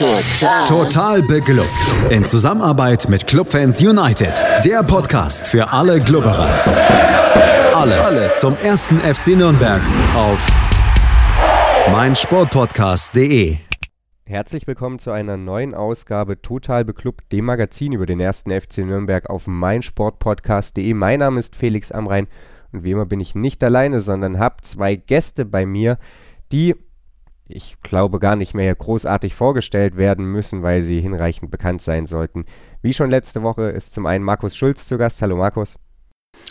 Total. Total beglückt. In Zusammenarbeit mit Clubfans United. Der Podcast für alle Glubberer. Alles, Alles zum ersten FC Nürnberg auf meinsportpodcast.de. Herzlich willkommen zu einer neuen Ausgabe Total Beklubbt, dem Magazin über den ersten FC Nürnberg auf meinsportpodcast.de. Mein Name ist Felix Amrein und wie immer bin ich nicht alleine, sondern habe zwei Gäste bei mir, die ich glaube, gar nicht mehr großartig vorgestellt werden müssen, weil sie hinreichend bekannt sein sollten. Wie schon letzte Woche ist zum einen Markus Schulz zu Gast. Hallo Markus.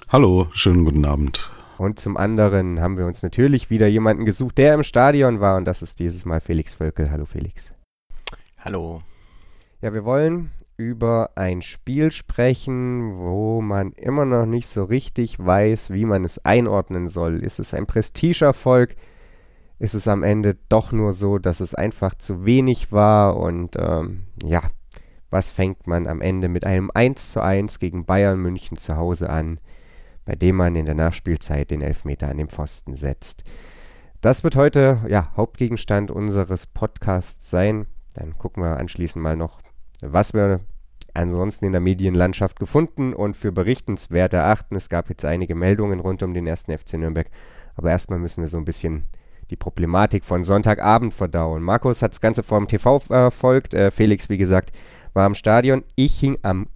Hallo, schönen guten Abend. Und zum anderen haben wir uns natürlich wieder jemanden gesucht, der im Stadion war und das ist dieses Mal Felix Völkel. Hallo Felix. Hallo. Ja, wir wollen über ein Spiel sprechen, wo man immer noch nicht so richtig weiß, wie man es einordnen soll. Ist es ein Prestigeerfolg? Ist es am Ende doch nur so, dass es einfach zu wenig war und ähm, ja, was fängt man am Ende mit einem 1 zu 1 gegen Bayern München zu Hause an, bei dem man in der Nachspielzeit den Elfmeter an den Pfosten setzt. Das wird heute ja, Hauptgegenstand unseres Podcasts sein. Dann gucken wir anschließend mal noch, was wir ansonsten in der Medienlandschaft gefunden und für berichtenswert erachten. Es gab jetzt einige Meldungen rund um den ersten FC Nürnberg, aber erstmal müssen wir so ein bisschen die Problematik von Sonntagabend verdauen. Markus hat das Ganze vor dem TV verfolgt. Äh, Felix, wie gesagt, war am Stadion. Ich hing am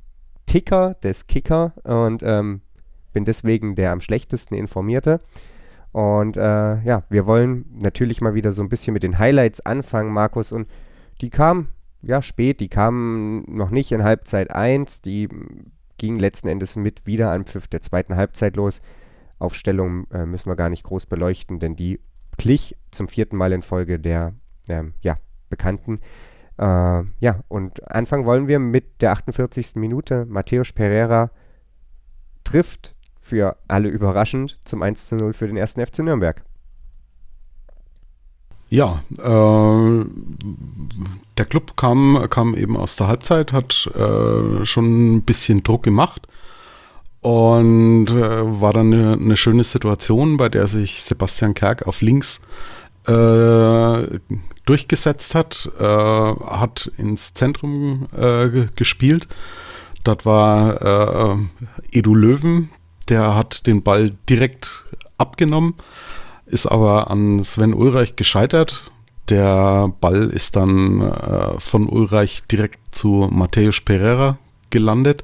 Ticker des Kicker und ähm, bin deswegen der am schlechtesten informierte. Und äh, ja, wir wollen natürlich mal wieder so ein bisschen mit den Highlights anfangen, Markus. Und die kamen ja spät, die kamen noch nicht in Halbzeit 1. Die gingen letzten Endes mit wieder am Pfiff der zweiten Halbzeit los. Aufstellung äh, müssen wir gar nicht groß beleuchten, denn die glich zum vierten Mal in Folge der ähm, ja, bekannten. Äh, ja, und anfangen wollen wir mit der 48. Minute. Matthäus Pereira trifft für alle überraschend zum 1 zu 0 für den ersten FC Nürnberg. Ja, äh, der Club kam, kam eben aus der Halbzeit, hat äh, schon ein bisschen Druck gemacht und äh, war dann eine, eine, schöne Situation, bei der sich Sebastian Kerk auf links äh, durchgesetzt hat, äh, hat ins Zentrum äh, gespielt. Dort war äh, Edu Löwen, der hat den Ball direkt abgenommen, ist aber an Sven Ulreich gescheitert. Der Ball ist dann äh, von Ulreich direkt zu Matthäus Pereira gelandet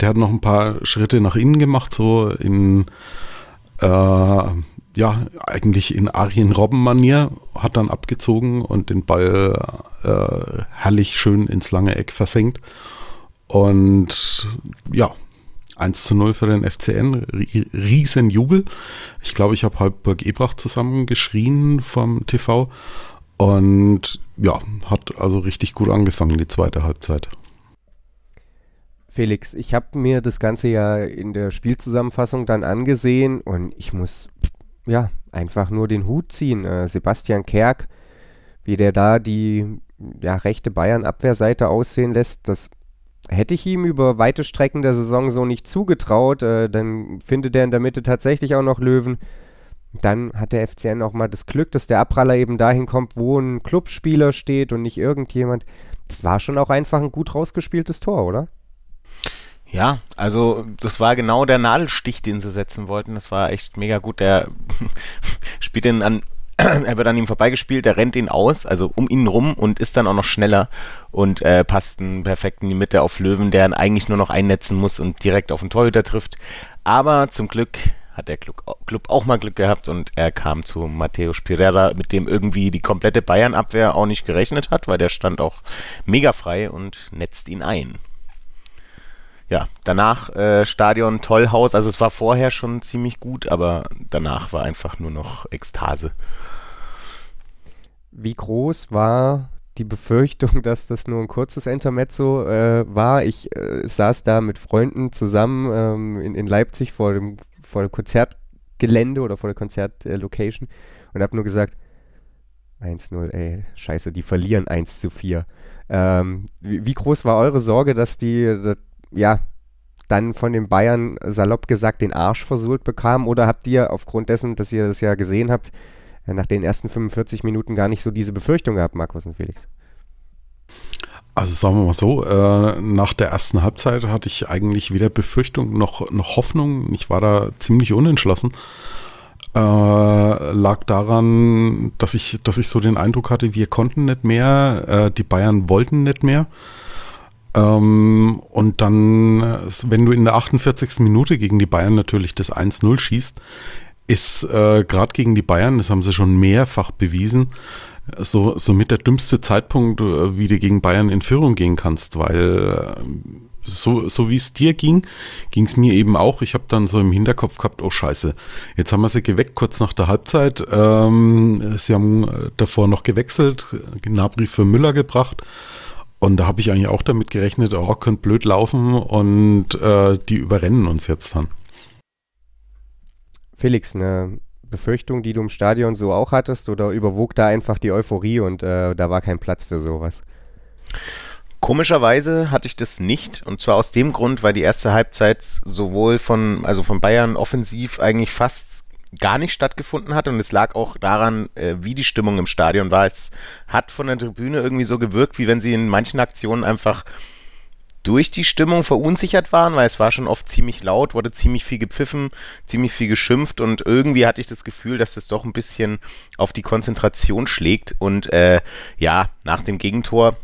der hat noch ein paar Schritte nach innen gemacht, so in, äh, ja, eigentlich in Arjen Robben-Manier, hat dann abgezogen und den Ball äh, herrlich schön ins lange Eck versenkt. Und ja, 1 zu 0 für den FCN, riesen Jubel. Ich glaube, ich habe halb Burg Ebracht zusammen geschrien vom TV. Und ja, hat also richtig gut angefangen, die zweite Halbzeit. Felix, ich habe mir das Ganze ja in der Spielzusammenfassung dann angesehen und ich muss ja einfach nur den Hut ziehen. Äh, Sebastian Kerk, wie der da die ja, rechte Bayern-Abwehrseite aussehen lässt, das hätte ich ihm über weite Strecken der Saison so nicht zugetraut. Äh, dann findet er in der Mitte tatsächlich auch noch Löwen. Dann hat der FCN auch mal das Glück, dass der Abpraller eben dahin kommt, wo ein Clubspieler steht und nicht irgendjemand. Das war schon auch einfach ein gut rausgespieltes Tor, oder? Ja, also das war genau der Nadelstich, den sie setzen wollten. Das war echt mega gut. Der spielt ihn an, er wird an ihm vorbeigespielt, der rennt ihn aus, also um ihn rum und ist dann auch noch schneller und äh, passt einen perfekt in die Mitte auf Löwen, der ihn eigentlich nur noch einnetzen muss und direkt auf den Torhüter trifft. Aber zum Glück hat der Club auch mal Glück gehabt und er kam zu Matthäus Pereira, mit dem irgendwie die komplette Bayern-Abwehr auch nicht gerechnet hat, weil der stand auch mega frei und netzt ihn ein ja, danach äh, Stadion Tollhaus. Also es war vorher schon ziemlich gut, aber danach war einfach nur noch Ekstase. Wie groß war die Befürchtung, dass das nur ein kurzes Intermezzo äh, war? Ich äh, saß da mit Freunden zusammen ähm, in, in Leipzig vor dem, vor dem Konzertgelände oder vor der Konzertlocation und habe nur gesagt, 1-0, ey, scheiße, die verlieren 1 zu 4. Ähm, wie, wie, groß war eure Sorge, dass die, dass, ja, dann von den Bayern salopp gesagt den Arsch versohlt bekamen? Oder habt ihr aufgrund dessen, dass ihr das ja gesehen habt, äh, nach den ersten 45 Minuten gar nicht so diese Befürchtung gehabt, Markus und Felix? Also sagen wir mal so, äh, nach der ersten Halbzeit hatte ich eigentlich weder Befürchtung noch, noch Hoffnung. Ich war da ziemlich unentschlossen. Äh, lag daran, dass ich, dass ich so den Eindruck hatte, wir konnten nicht mehr, äh, die Bayern wollten nicht mehr. Ähm, und dann, wenn du in der 48. Minute gegen die Bayern natürlich das 1-0 schießt, ist äh, gerade gegen die Bayern, das haben sie schon mehrfach bewiesen, so, so mit der dümmste Zeitpunkt, äh, wie du gegen Bayern in Führung gehen kannst, weil äh, so, so wie es dir ging, ging es mir eben auch. Ich habe dann so im Hinterkopf gehabt, oh scheiße, jetzt haben wir sie geweckt kurz nach der Halbzeit. Ähm, sie haben äh, davor noch gewechselt, Gnabry für Müller gebracht. Und da habe ich eigentlich auch damit gerechnet, oh, könnte blöd laufen und äh, die überrennen uns jetzt dann. Felix, eine Befürchtung, die du im Stadion so auch hattest, oder überwog da einfach die Euphorie und äh, da war kein Platz für sowas? Komischerweise hatte ich das nicht und zwar aus dem Grund, weil die erste Halbzeit sowohl von also von Bayern offensiv eigentlich fast gar nicht stattgefunden hat und es lag auch daran, äh, wie die Stimmung im Stadion war. Es hat von der Tribüne irgendwie so gewirkt, wie wenn sie in manchen Aktionen einfach durch die Stimmung verunsichert waren, weil es war schon oft ziemlich laut, wurde ziemlich viel gepfiffen, ziemlich viel geschimpft und irgendwie hatte ich das Gefühl, dass das doch ein bisschen auf die Konzentration schlägt und äh, ja, nach dem Gegentor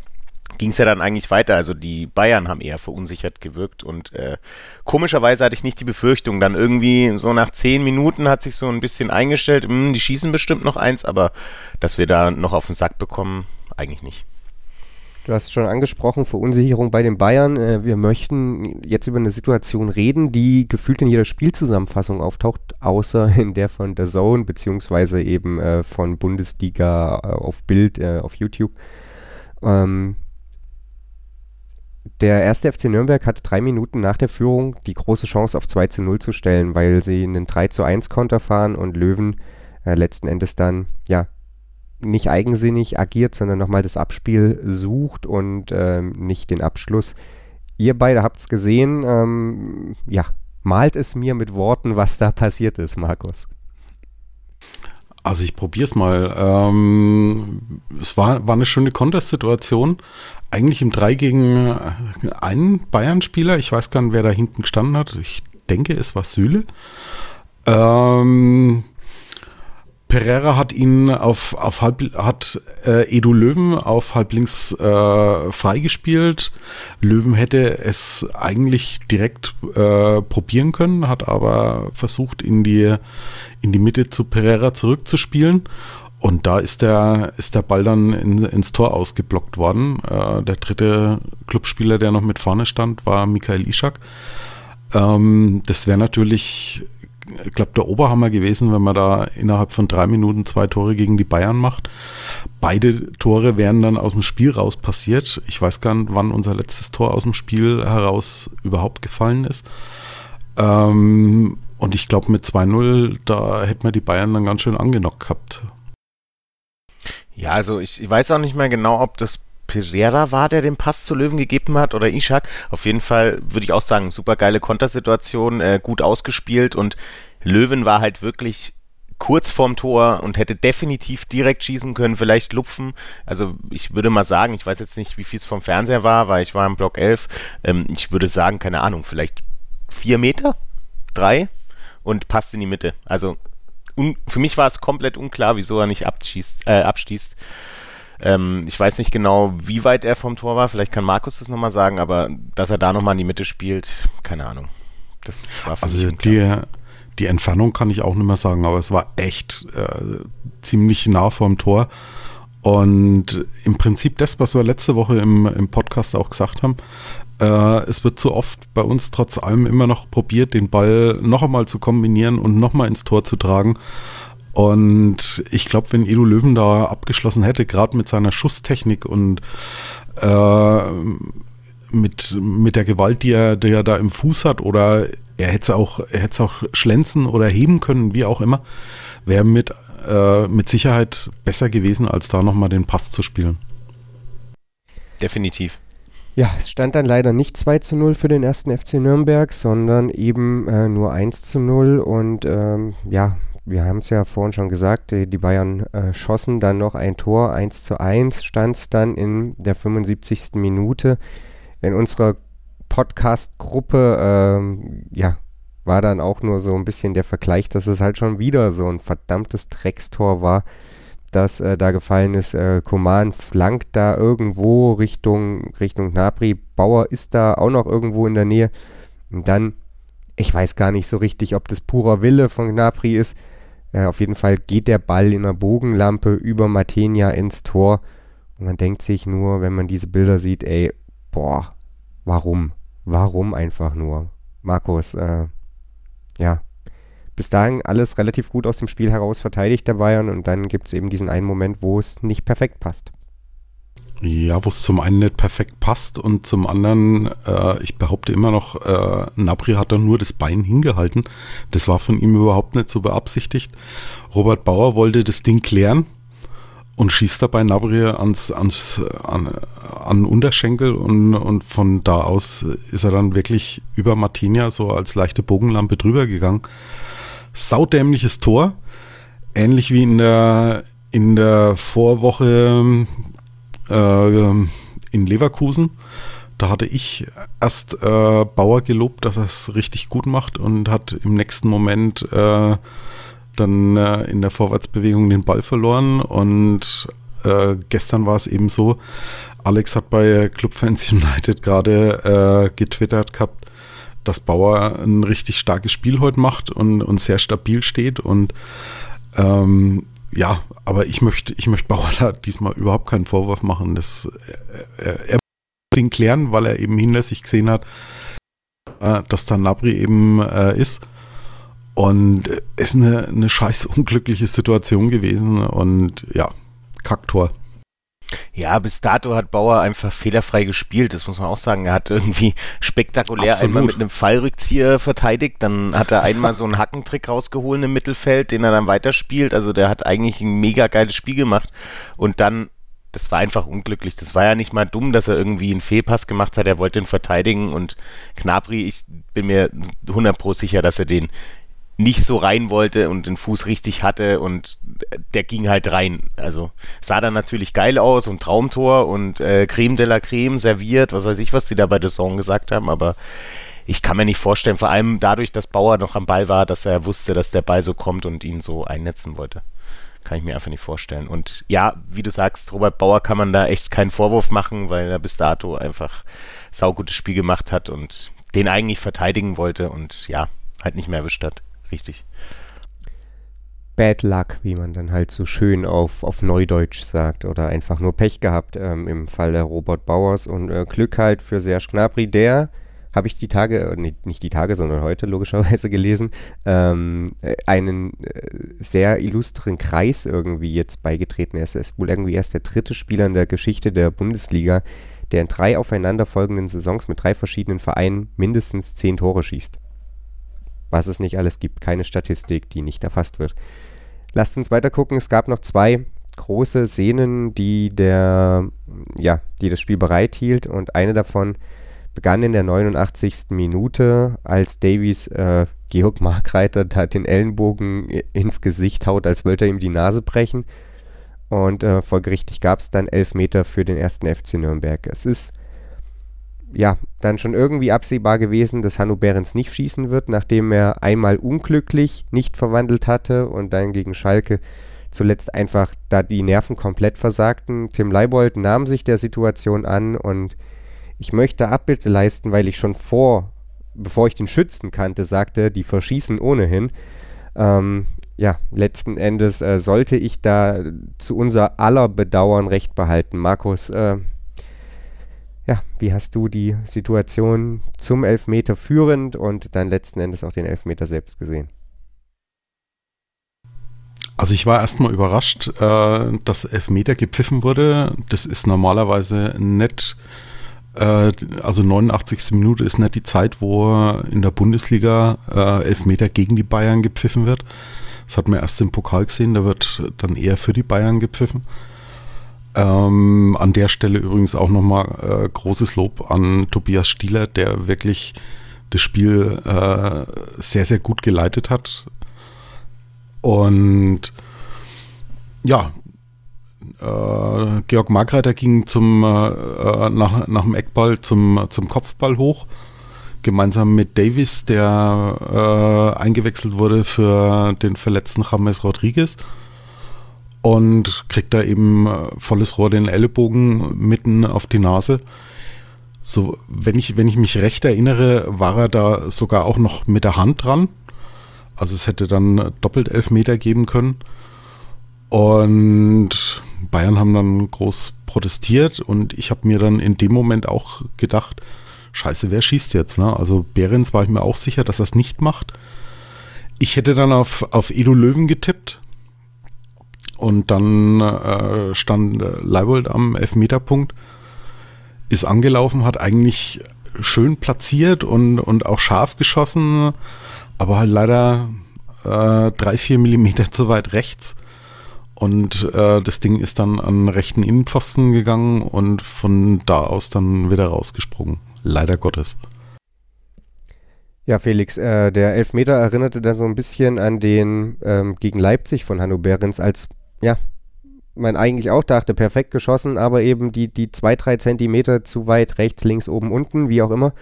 ging es ja dann eigentlich weiter. Also die Bayern haben eher verunsichert gewirkt und äh, komischerweise hatte ich nicht die Befürchtung. Dann irgendwie so nach zehn Minuten hat sich so ein bisschen eingestellt, mh, hm, die schießen bestimmt noch eins, aber dass wir da noch auf den Sack bekommen, eigentlich nicht. Du hast schon angesprochen, Verunsicherung bei den Bayern. Äh, wir möchten jetzt über eine Situation reden, die gefühlt in jeder Spielzusammenfassung auftaucht, außer in der von der Zone, beziehungsweise eben äh, von Bundesliga äh, auf Bild auf YouTube. Ähm, der erste FC Nürnberg hatte drei Minuten nach der Führung die große Chance auf 2 zu 0 zu stellen, weil sie einen 3 zu 1 Konter fahren und Löwen äh, letzten Endes dann ja nicht eigensinnig agiert, sondern nochmal das Abspiel sucht und ähm, nicht den Abschluss. Ihr beide habt es gesehen. Ähm, ja, malt es mir mit Worten, was da passiert ist, Markus. Also ich probiere es mal. Ähm, es war, war eine schöne Contest-Situation. Eigentlich im 3 gegen einen Bayern-Spieler. Ich weiß gar nicht, wer da hinten gestanden hat. Ich denke, es war Süle. Ähm, Pereira hat ihn auf, auf halb, hat äh, Edu Löwen auf halblinks äh, freigespielt. Löwen hätte es eigentlich direkt äh, probieren können, hat aber versucht, in die, in die Mitte zu Pereira zurückzuspielen. Und da ist der, ist der Ball dann in, ins Tor ausgeblockt worden. Äh, der dritte Clubspieler, der noch mit vorne stand, war Michael Ischak. Ähm, das wäre natürlich ich glaube, der Oberhammer gewesen, wenn man da innerhalb von drei Minuten zwei Tore gegen die Bayern macht. Beide Tore wären dann aus dem Spiel raus passiert. Ich weiß gar nicht, wann unser letztes Tor aus dem Spiel heraus überhaupt gefallen ist. Ähm, und ich glaube, mit 2-0, da hätten wir die Bayern dann ganz schön angenockt gehabt. Ja, also ich, ich weiß auch nicht mehr genau, ob das Pereira war, der den Pass zu Löwen gegeben hat oder Ishak. Auf jeden Fall würde ich auch sagen, super geile Kontersituation, äh, gut ausgespielt und Löwen war halt wirklich kurz vorm Tor und hätte definitiv direkt schießen können, vielleicht lupfen. Also ich würde mal sagen, ich weiß jetzt nicht, wie viel es vom Fernseher war, weil ich war im Block 11. Ähm, ich würde sagen, keine Ahnung, vielleicht vier Meter, drei und passt in die Mitte. Also für mich war es komplett unklar, wieso er nicht abschießt, äh, abschießt. Ähm, ich weiß nicht genau, wie weit er vom Tor war. Vielleicht kann Markus das nochmal sagen, aber dass er da nochmal in die Mitte spielt, keine Ahnung. Das war für also die, die Entfernung kann ich auch nicht mehr sagen, aber es war echt äh, ziemlich nah vorm Tor. Und im Prinzip das, was wir letzte Woche im, im Podcast auch gesagt haben, äh, es wird zu oft bei uns trotz allem immer noch probiert, den Ball noch einmal zu kombinieren und noch mal ins Tor zu tragen. Und ich glaube, wenn Edu Löwen da abgeschlossen hätte, gerade mit seiner Schusstechnik und äh, mit, mit der Gewalt, die er, die er da im Fuß hat, oder er hätte es auch, auch schlänzen oder heben können, wie auch immer, wäre mit, äh, mit Sicherheit besser gewesen, als da nochmal den Pass zu spielen. Definitiv. Ja, es stand dann leider nicht 2 zu 0 für den ersten FC Nürnberg, sondern eben äh, nur 1 zu 0 und ähm, ja, wir haben es ja vorhin schon gesagt, die, Bayern äh, schossen dann noch ein Tor, 1 zu 1 stand es dann in der 75. Minute. In unserer Podcast-Gruppe, ähm, ja, war dann auch nur so ein bisschen der Vergleich, dass es halt schon wieder so ein verdammtes Dreckstor war, das äh, da gefallen ist. Äh, Koman flankt da irgendwo Richtung, Richtung Nabri. Bauer ist da auch noch irgendwo in der Nähe. Und dann, ich weiß gar nicht so richtig, ob das purer Wille von Gnabry ist. Äh, auf jeden Fall geht der Ball in einer Bogenlampe über Matenia ins Tor. Und man denkt sich nur, wenn man diese Bilder sieht, ey, boah, warum? Warum einfach nur? Markus, äh, ja, bis dahin alles relativ gut aus dem Spiel heraus verteidigt der Bayern und dann gibt es eben diesen einen Moment, wo es nicht perfekt passt. Ja, wo es zum einen nicht perfekt passt und zum anderen, äh, ich behaupte immer noch, äh, Nabri hat da nur das Bein hingehalten. Das war von ihm überhaupt nicht so beabsichtigt. Robert Bauer wollte das Ding klären und schießt dabei Nabri ans, ans an, an Unterschenkel und, und von da aus ist er dann wirklich über Martinia so als leichte Bogenlampe drüber gegangen. Saudämliches Tor, ähnlich wie in der in der Vorwoche äh, in Leverkusen. Da hatte ich erst äh, Bauer gelobt, dass er es richtig gut macht und hat im nächsten Moment äh, dann äh, in der Vorwärtsbewegung den Ball verloren. Und äh, gestern war es eben so, Alex hat bei Clubfans United gerade äh, getwittert gehabt, dass Bauer ein richtig starkes Spiel heute macht und, und sehr stabil steht. Und ähm, ja, aber ich möchte, ich möchte Bauer da diesmal überhaupt keinen Vorwurf machen. Das, er, er muss ihn klären, weil er eben hinter sich gesehen hat, äh, dass da Nabri eben äh, ist. Und es ist eine, eine scheiß unglückliche Situation gewesen und ja, Kacktor. Ja, bis dato hat Bauer einfach fehlerfrei gespielt, das muss man auch sagen. Er hat irgendwie spektakulär Absolut. einmal mit einem Fallrückzieher verteidigt, dann hat er einmal so einen Hackentrick rausgeholt im Mittelfeld, den er dann weiterspielt. Also der hat eigentlich ein mega geiles Spiel gemacht und dann das war einfach unglücklich. Das war ja nicht mal dumm, dass er irgendwie einen Fehlpass gemacht hat. Er wollte ihn verteidigen und Knabri, ich bin mir 100 pro sicher, dass er den nicht so rein wollte und den Fuß richtig hatte und der ging halt rein. Also sah dann natürlich geil aus und Traumtor und äh, Creme de la Creme serviert, was weiß ich, was die da bei The Song gesagt haben, aber ich kann mir nicht vorstellen, vor allem dadurch, dass Bauer noch am Ball war, dass er wusste, dass der Ball so kommt und ihn so einnetzen wollte. Kann ich mir einfach nicht vorstellen. Und ja, wie du sagst, Robert Bauer kann man da echt keinen Vorwurf machen, weil er bis dato einfach saugutes Spiel gemacht hat und den eigentlich verteidigen wollte und ja, halt nicht mehr erwischt hat. Richtig. Bad Luck, wie man dann halt so schön auf, auf Neudeutsch sagt, oder einfach nur Pech gehabt ähm, im Fall der Robert Bauers und äh, Glück halt für Serge Gnabry, der habe ich die Tage, äh, nicht, die Tage, sondern heute logischerweise gelesen, ähm, äh, einen äh, sehr illustren Kreis irgendwie jetzt beigetreten ist. Er ist wohl irgendwie erst der dritte Spieler in der Geschichte der Bundesliga, der in drei aufeinanderfolgenden Saisons mit drei verschiedenen Vereinen mindestens zehn Tore schießt was es nicht alles gibt. Keine Statistik, die nicht erfasst wird. Lasst uns weiter gucken. Es gab noch zwei große Szenen, die der, ja, die das Spiel bereithielt und eine davon begann in der 89. Minute, als Davies äh, Georg Markreiter da den Ellenbogen ins Gesicht haut, als wollte er ihm die Nase brechen. Und äh, folgerichtig gab es dann elf Meter für den ersten FC Nürnberg. Es ist ja, dann schon irgendwie absehbar gewesen, dass Hanno Behrens nicht schießen wird, nachdem er einmal unglücklich nicht verwandelt hatte und dann gegen Schalke zuletzt einfach da die Nerven komplett versagten. Tim Leibold nahm sich der Situation an und ich möchte Abbitte leisten, weil ich schon vor, bevor ich den Schützen kannte, sagte, die verschießen ohnehin. Ähm, ja, letzten Endes äh, sollte ich da zu unser aller Bedauern recht behalten. Markus, äh, ja, wie hast du die Situation zum Elfmeter führend und dann letzten Endes auch den Elfmeter selbst gesehen? Also ich war erstmal überrascht, äh, dass Elfmeter gepfiffen wurde. Das ist normalerweise nicht, äh, also 89. Minute ist nicht die Zeit, wo in der Bundesliga äh, Elfmeter gegen die Bayern gepfiffen wird. Das hat man erst im Pokal gesehen, da wird dann eher für die Bayern gepfiffen. Ähm, an der Stelle übrigens auch nochmal äh, großes Lob an Tobias Stieler, der wirklich das Spiel äh, sehr, sehr gut geleitet hat. Und ja, äh, Georg Margreiter ging zum, äh, nach, nach dem Eckball zum, zum Kopfball hoch, gemeinsam mit Davis, der äh, eingewechselt wurde für den verletzten James Rodriguez. Und kriegt da eben äh, volles Rohr den Ellenbogen mitten auf die Nase. So, wenn ich, wenn ich mich recht erinnere, war er da sogar auch noch mit der Hand dran. Also es hätte dann doppelt elf Meter geben können. Und Bayern haben dann groß protestiert und ich habe mir dann in dem Moment auch gedacht, scheiße, wer schießt jetzt? Ne? Also Behrens war ich mir auch sicher, dass er es nicht macht. Ich hätte dann auf, auf Edu Löwen getippt und dann äh, stand Leibold am Elfmeterpunkt, ist angelaufen, hat eigentlich schön platziert und, und auch scharf geschossen, aber halt leider äh, drei, vier Millimeter zu weit rechts. Und äh, das Ding ist dann an rechten Innenpfosten gegangen und von da aus dann wieder rausgesprungen. Leider Gottes. Ja, Felix, äh, der Elfmeter erinnerte dann so ein bisschen an den ähm, gegen Leipzig von Hanno Behrens, als, ja, man eigentlich auch dachte, perfekt geschossen, aber eben die, die zwei, drei Zentimeter zu weit rechts, links, oben, unten, wie auch immer.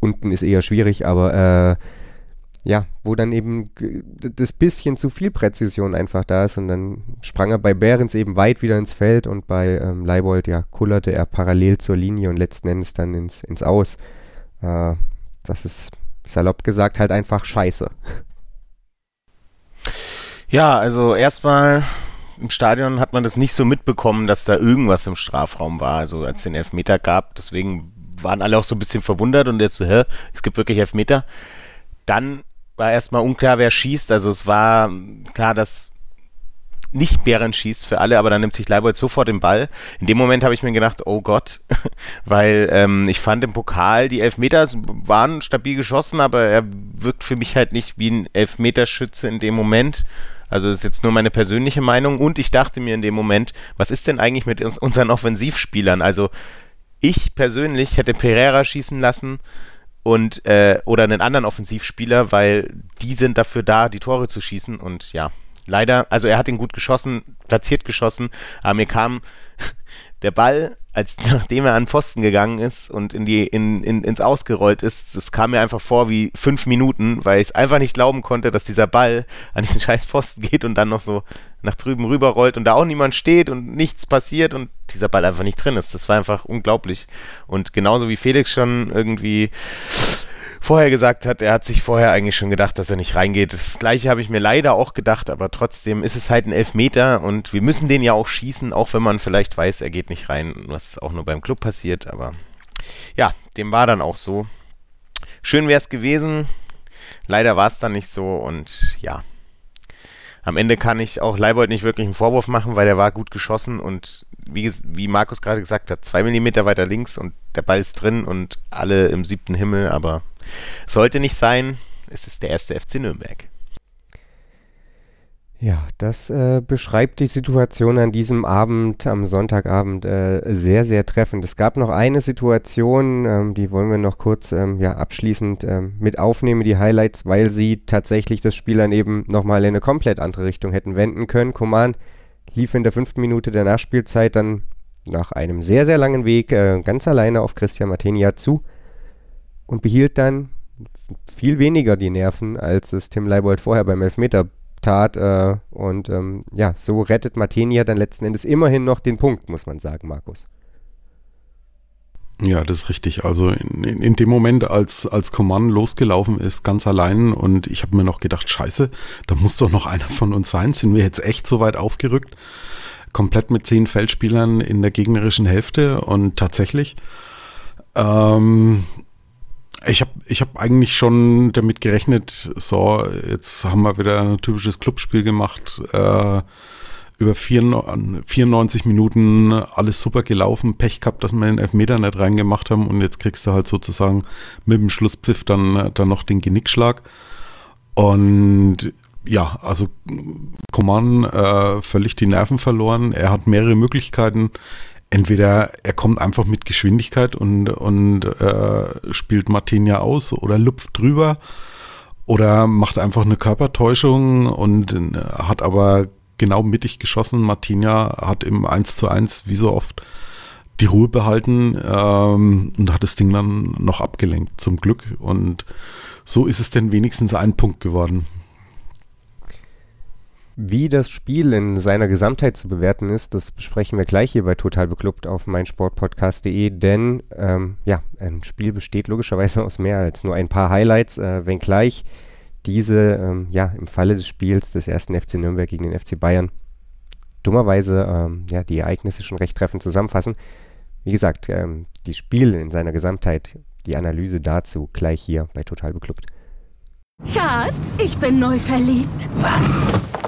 Unten ist eher schwierig, aber äh, ja, wo dann eben das bisschen zu viel Präzision einfach da ist und dann sprang er bei Behrens eben weit wieder ins Feld und bei ähm, Leibold, ja, kullerte er parallel zur Linie und letzten Endes dann ins, ins Aus. Äh, das ist salopp gesagt halt einfach scheiße. Ja, also erstmal im Stadion hat man das nicht so mitbekommen, dass da irgendwas im Strafraum war, also als es den Elfmeter gab. Deswegen waren alle auch so ein bisschen verwundert und jetzt so, hä, es gibt wirklich Elfmeter. Dann war erstmal unklar, wer schießt. Also es war klar, dass nicht Bären schießt für alle, aber dann nimmt sich Leibold sofort den Ball. In dem Moment habe ich mir gedacht, oh Gott, weil ähm, ich fand im Pokal, die Elfmeter waren stabil geschossen, aber er wirkt für mich halt nicht wie ein Elfmeterschütze in dem Moment. Also das ist jetzt nur meine persönliche Meinung und ich dachte mir in dem Moment, was ist denn eigentlich mit uns, unseren Offensivspielern? Also ich persönlich hätte Pereira schießen lassen, und äh, oder einen anderen Offensivspieler, weil die sind dafür da, die Tore zu schießen und ja, leider, also er hat ihn gut geschossen, platziert geschossen, aber mir kam der Ball, als nachdem er an Pfosten gegangen ist und in die, in, in, ins Ausgerollt ist, das kam mir einfach vor wie fünf Minuten, weil ich es einfach nicht glauben konnte, dass dieser Ball an diesen scheiß Pfosten geht und dann noch so nach drüben rüberrollt und da auch niemand steht und nichts passiert und dieser Ball einfach nicht drin ist. Das war einfach unglaublich. Und genauso wie Felix schon irgendwie vorher gesagt hat, er hat sich vorher eigentlich schon gedacht, dass er nicht reingeht. Das gleiche habe ich mir leider auch gedacht, aber trotzdem ist es halt ein Elfmeter und wir müssen den ja auch schießen, auch wenn man vielleicht weiß, er geht nicht rein, was auch nur beim Club passiert, aber ja, dem war dann auch so. Schön wäre es gewesen, leider war es dann nicht so und ja, am Ende kann ich auch Leibold nicht wirklich einen Vorwurf machen, weil der war gut geschossen und wie, wie Markus gerade gesagt hat, zwei Millimeter weiter links und der Ball ist drin und alle im siebten Himmel, aber sollte nicht sein. Es ist der erste FC Nürnberg. Ja, das äh, beschreibt die Situation an diesem Abend, am Sonntagabend, äh, sehr, sehr treffend. Es gab noch eine Situation, ähm, die wollen wir noch kurz ähm, ja, abschließend ähm, mit aufnehmen, die Highlights, weil sie tatsächlich das Spiel dann eben nochmal in eine komplett andere Richtung hätten wenden können. Koman lief in der fünften Minute der Nachspielzeit dann nach einem sehr, sehr langen Weg äh, ganz alleine auf Christian Martenia zu und behielt dann viel weniger die Nerven, als es Tim Leibold vorher beim Elfmeter tat. Äh, und ähm, ja, so rettet Martenia dann letzten Endes immerhin noch den Punkt, muss man sagen, Markus. Ja, das ist richtig. Also in, in, in, dem Moment, als, als Command losgelaufen ist, ganz allein, und ich habe mir noch gedacht, scheiße, da muss doch noch einer von uns sein. Sind wir jetzt echt so weit aufgerückt? Komplett mit zehn Feldspielern in der gegnerischen Hälfte und tatsächlich. Ähm, ich habe ich hab eigentlich schon damit gerechnet, so, jetzt haben wir wieder ein typisches Clubspiel gemacht. Äh, über 94 Minuten alles super gelaufen, Pech gehabt, dass wir den Elfmeter nicht reingemacht haben und jetzt kriegst du halt sozusagen mit dem Schlusspfiff dann, dann noch den Genickschlag. Und ja, also Coman äh, völlig die Nerven verloren. Er hat mehrere Möglichkeiten. Entweder er kommt einfach mit Geschwindigkeit und, und äh, spielt Martinia aus oder lupft drüber oder macht einfach eine Körpertäuschung und äh, hat aber genau mittig geschossen. Martinia hat im 1 zu 1 wie so oft die Ruhe behalten ähm, und hat das Ding dann noch abgelenkt, zum Glück. Und so ist es denn wenigstens ein Punkt geworden. Wie das Spiel in seiner Gesamtheit zu bewerten ist, das besprechen wir gleich hier bei Total Beklubbt auf meinsportpodcast.de, denn ähm, ja, ein Spiel besteht logischerweise aus mehr als nur ein paar Highlights, äh, wenngleich diese ähm, ja im Falle des Spiels des ersten FC Nürnberg gegen den FC Bayern dummerweise ähm, ja die Ereignisse schon recht treffend zusammenfassen. Wie gesagt, ähm, die Spiel in seiner Gesamtheit, die Analyse dazu gleich hier bei Total Beklubbt. Schatz, ich bin neu verliebt. Was?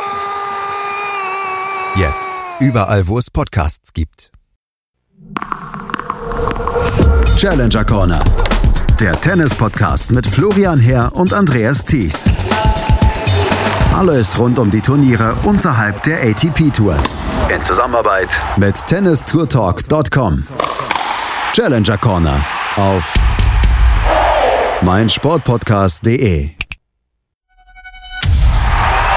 Jetzt überall, wo es Podcasts gibt. Challenger Corner. Der Tennis-Podcast mit Florian Herr und Andreas Thies. Alles rund um die Turniere unterhalb der ATP-Tour. In Zusammenarbeit mit tennistourtalk.com. Challenger Corner auf meinsportpodcast.de.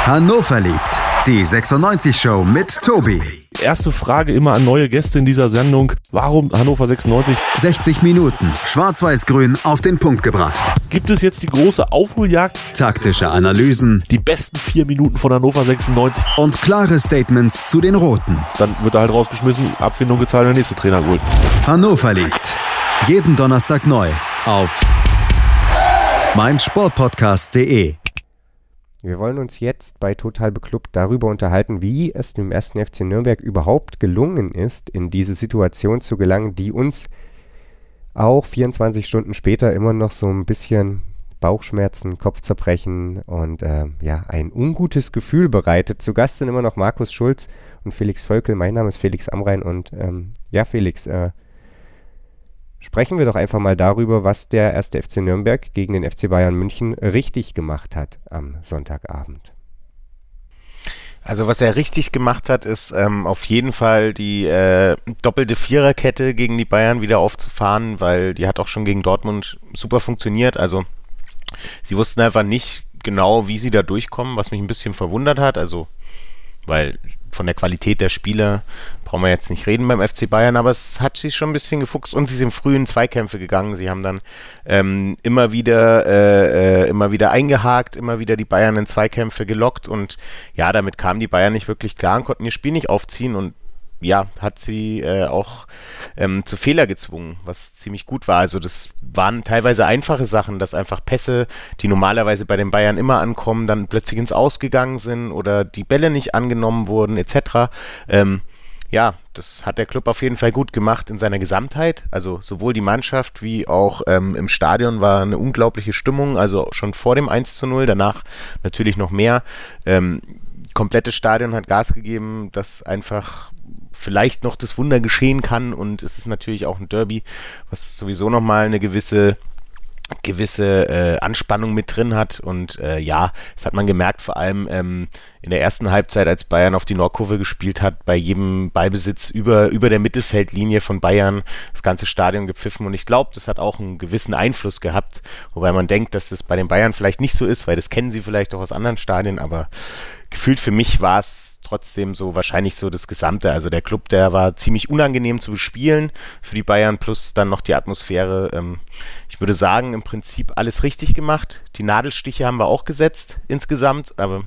Hannover liebt. Die 96 Show mit Tobi. Erste Frage immer an neue Gäste in dieser Sendung. Warum Hannover 96? 60 Minuten. Schwarz-Weiß-Grün auf den Punkt gebracht. Gibt es jetzt die große Aufholjagd? Taktische Analysen Die besten vier Minuten von Hannover 96. und klare Statements zu den Roten. Dann wird er halt rausgeschmissen, Abfindung gezahlt und der nächste Trainer geholt. Hannover liebt. Jeden Donnerstag neu auf meinsportpodcast.de. Wir wollen uns jetzt bei Total Beklubbt darüber unterhalten, wie es dem ersten FC Nürnberg überhaupt gelungen ist, in diese Situation zu gelangen, die uns auch 24 Stunden später immer noch so ein bisschen Bauchschmerzen, Kopfzerbrechen und äh, ja, ein ungutes Gefühl bereitet. Zu Gast sind immer noch Markus Schulz und Felix Völkel. Mein Name ist Felix Amrein und ähm, ja, Felix, äh, sprechen wir doch einfach mal darüber, was der erste FC Nürnberg gegen den FC Bayern München richtig gemacht hat am Sonntagabend. Also was er richtig gemacht hat, ist ähm, auf jeden Fall die äh, doppelte Viererkette gegen die Bayern wieder aufzufahren, weil die hat auch schon gegen Dortmund super funktioniert. Also sie wussten einfach nicht genau, wie sie da durchkommen, was mich ein bisschen verwundert hat. Also weil von der Qualität der Spieler brauchen wir jetzt nicht reden beim FC Bayern, aber es hat sich schon ein bisschen gefuchst und sie sind früh in Zweikämpfe gegangen. Sie haben dann ähm, immer wieder äh, äh, immer wieder eingehakt, immer wieder die Bayern in Zweikämpfe gelockt und ja, damit kamen die Bayern nicht wirklich klar und konnten ihr Spiel nicht aufziehen und ja, hat sie äh, auch ähm, zu Fehler gezwungen, was ziemlich gut war. Also das waren teilweise einfache Sachen, dass einfach Pässe, die normalerweise bei den Bayern immer ankommen, dann plötzlich ins Ausgegangen sind oder die Bälle nicht angenommen wurden etc. Ähm, ja, das hat der Club auf jeden Fall gut gemacht in seiner Gesamtheit. Also sowohl die Mannschaft wie auch ähm, im Stadion war eine unglaubliche Stimmung, also schon vor dem 1 zu 0, danach natürlich noch mehr. Ähm, komplettes Stadion hat Gas gegeben, dass einfach vielleicht noch das Wunder geschehen kann. Und es ist natürlich auch ein Derby, was sowieso nochmal eine gewisse gewisse äh, Anspannung mit drin hat. Und äh, ja, das hat man gemerkt, vor allem ähm, in der ersten Halbzeit, als Bayern auf die Nordkurve gespielt hat, bei jedem Ballbesitz über, über der Mittelfeldlinie von Bayern das ganze Stadion gepfiffen. Und ich glaube, das hat auch einen gewissen Einfluss gehabt, wobei man denkt, dass das bei den Bayern vielleicht nicht so ist, weil das kennen sie vielleicht auch aus anderen Stadien, aber gefühlt für mich war es trotzdem so wahrscheinlich so das Gesamte. Also der Club, der war ziemlich unangenehm zu bespielen für die Bayern, plus dann noch die Atmosphäre. Ähm, ich würde sagen, im Prinzip alles richtig gemacht. Die Nadelstiche haben wir auch gesetzt insgesamt, aber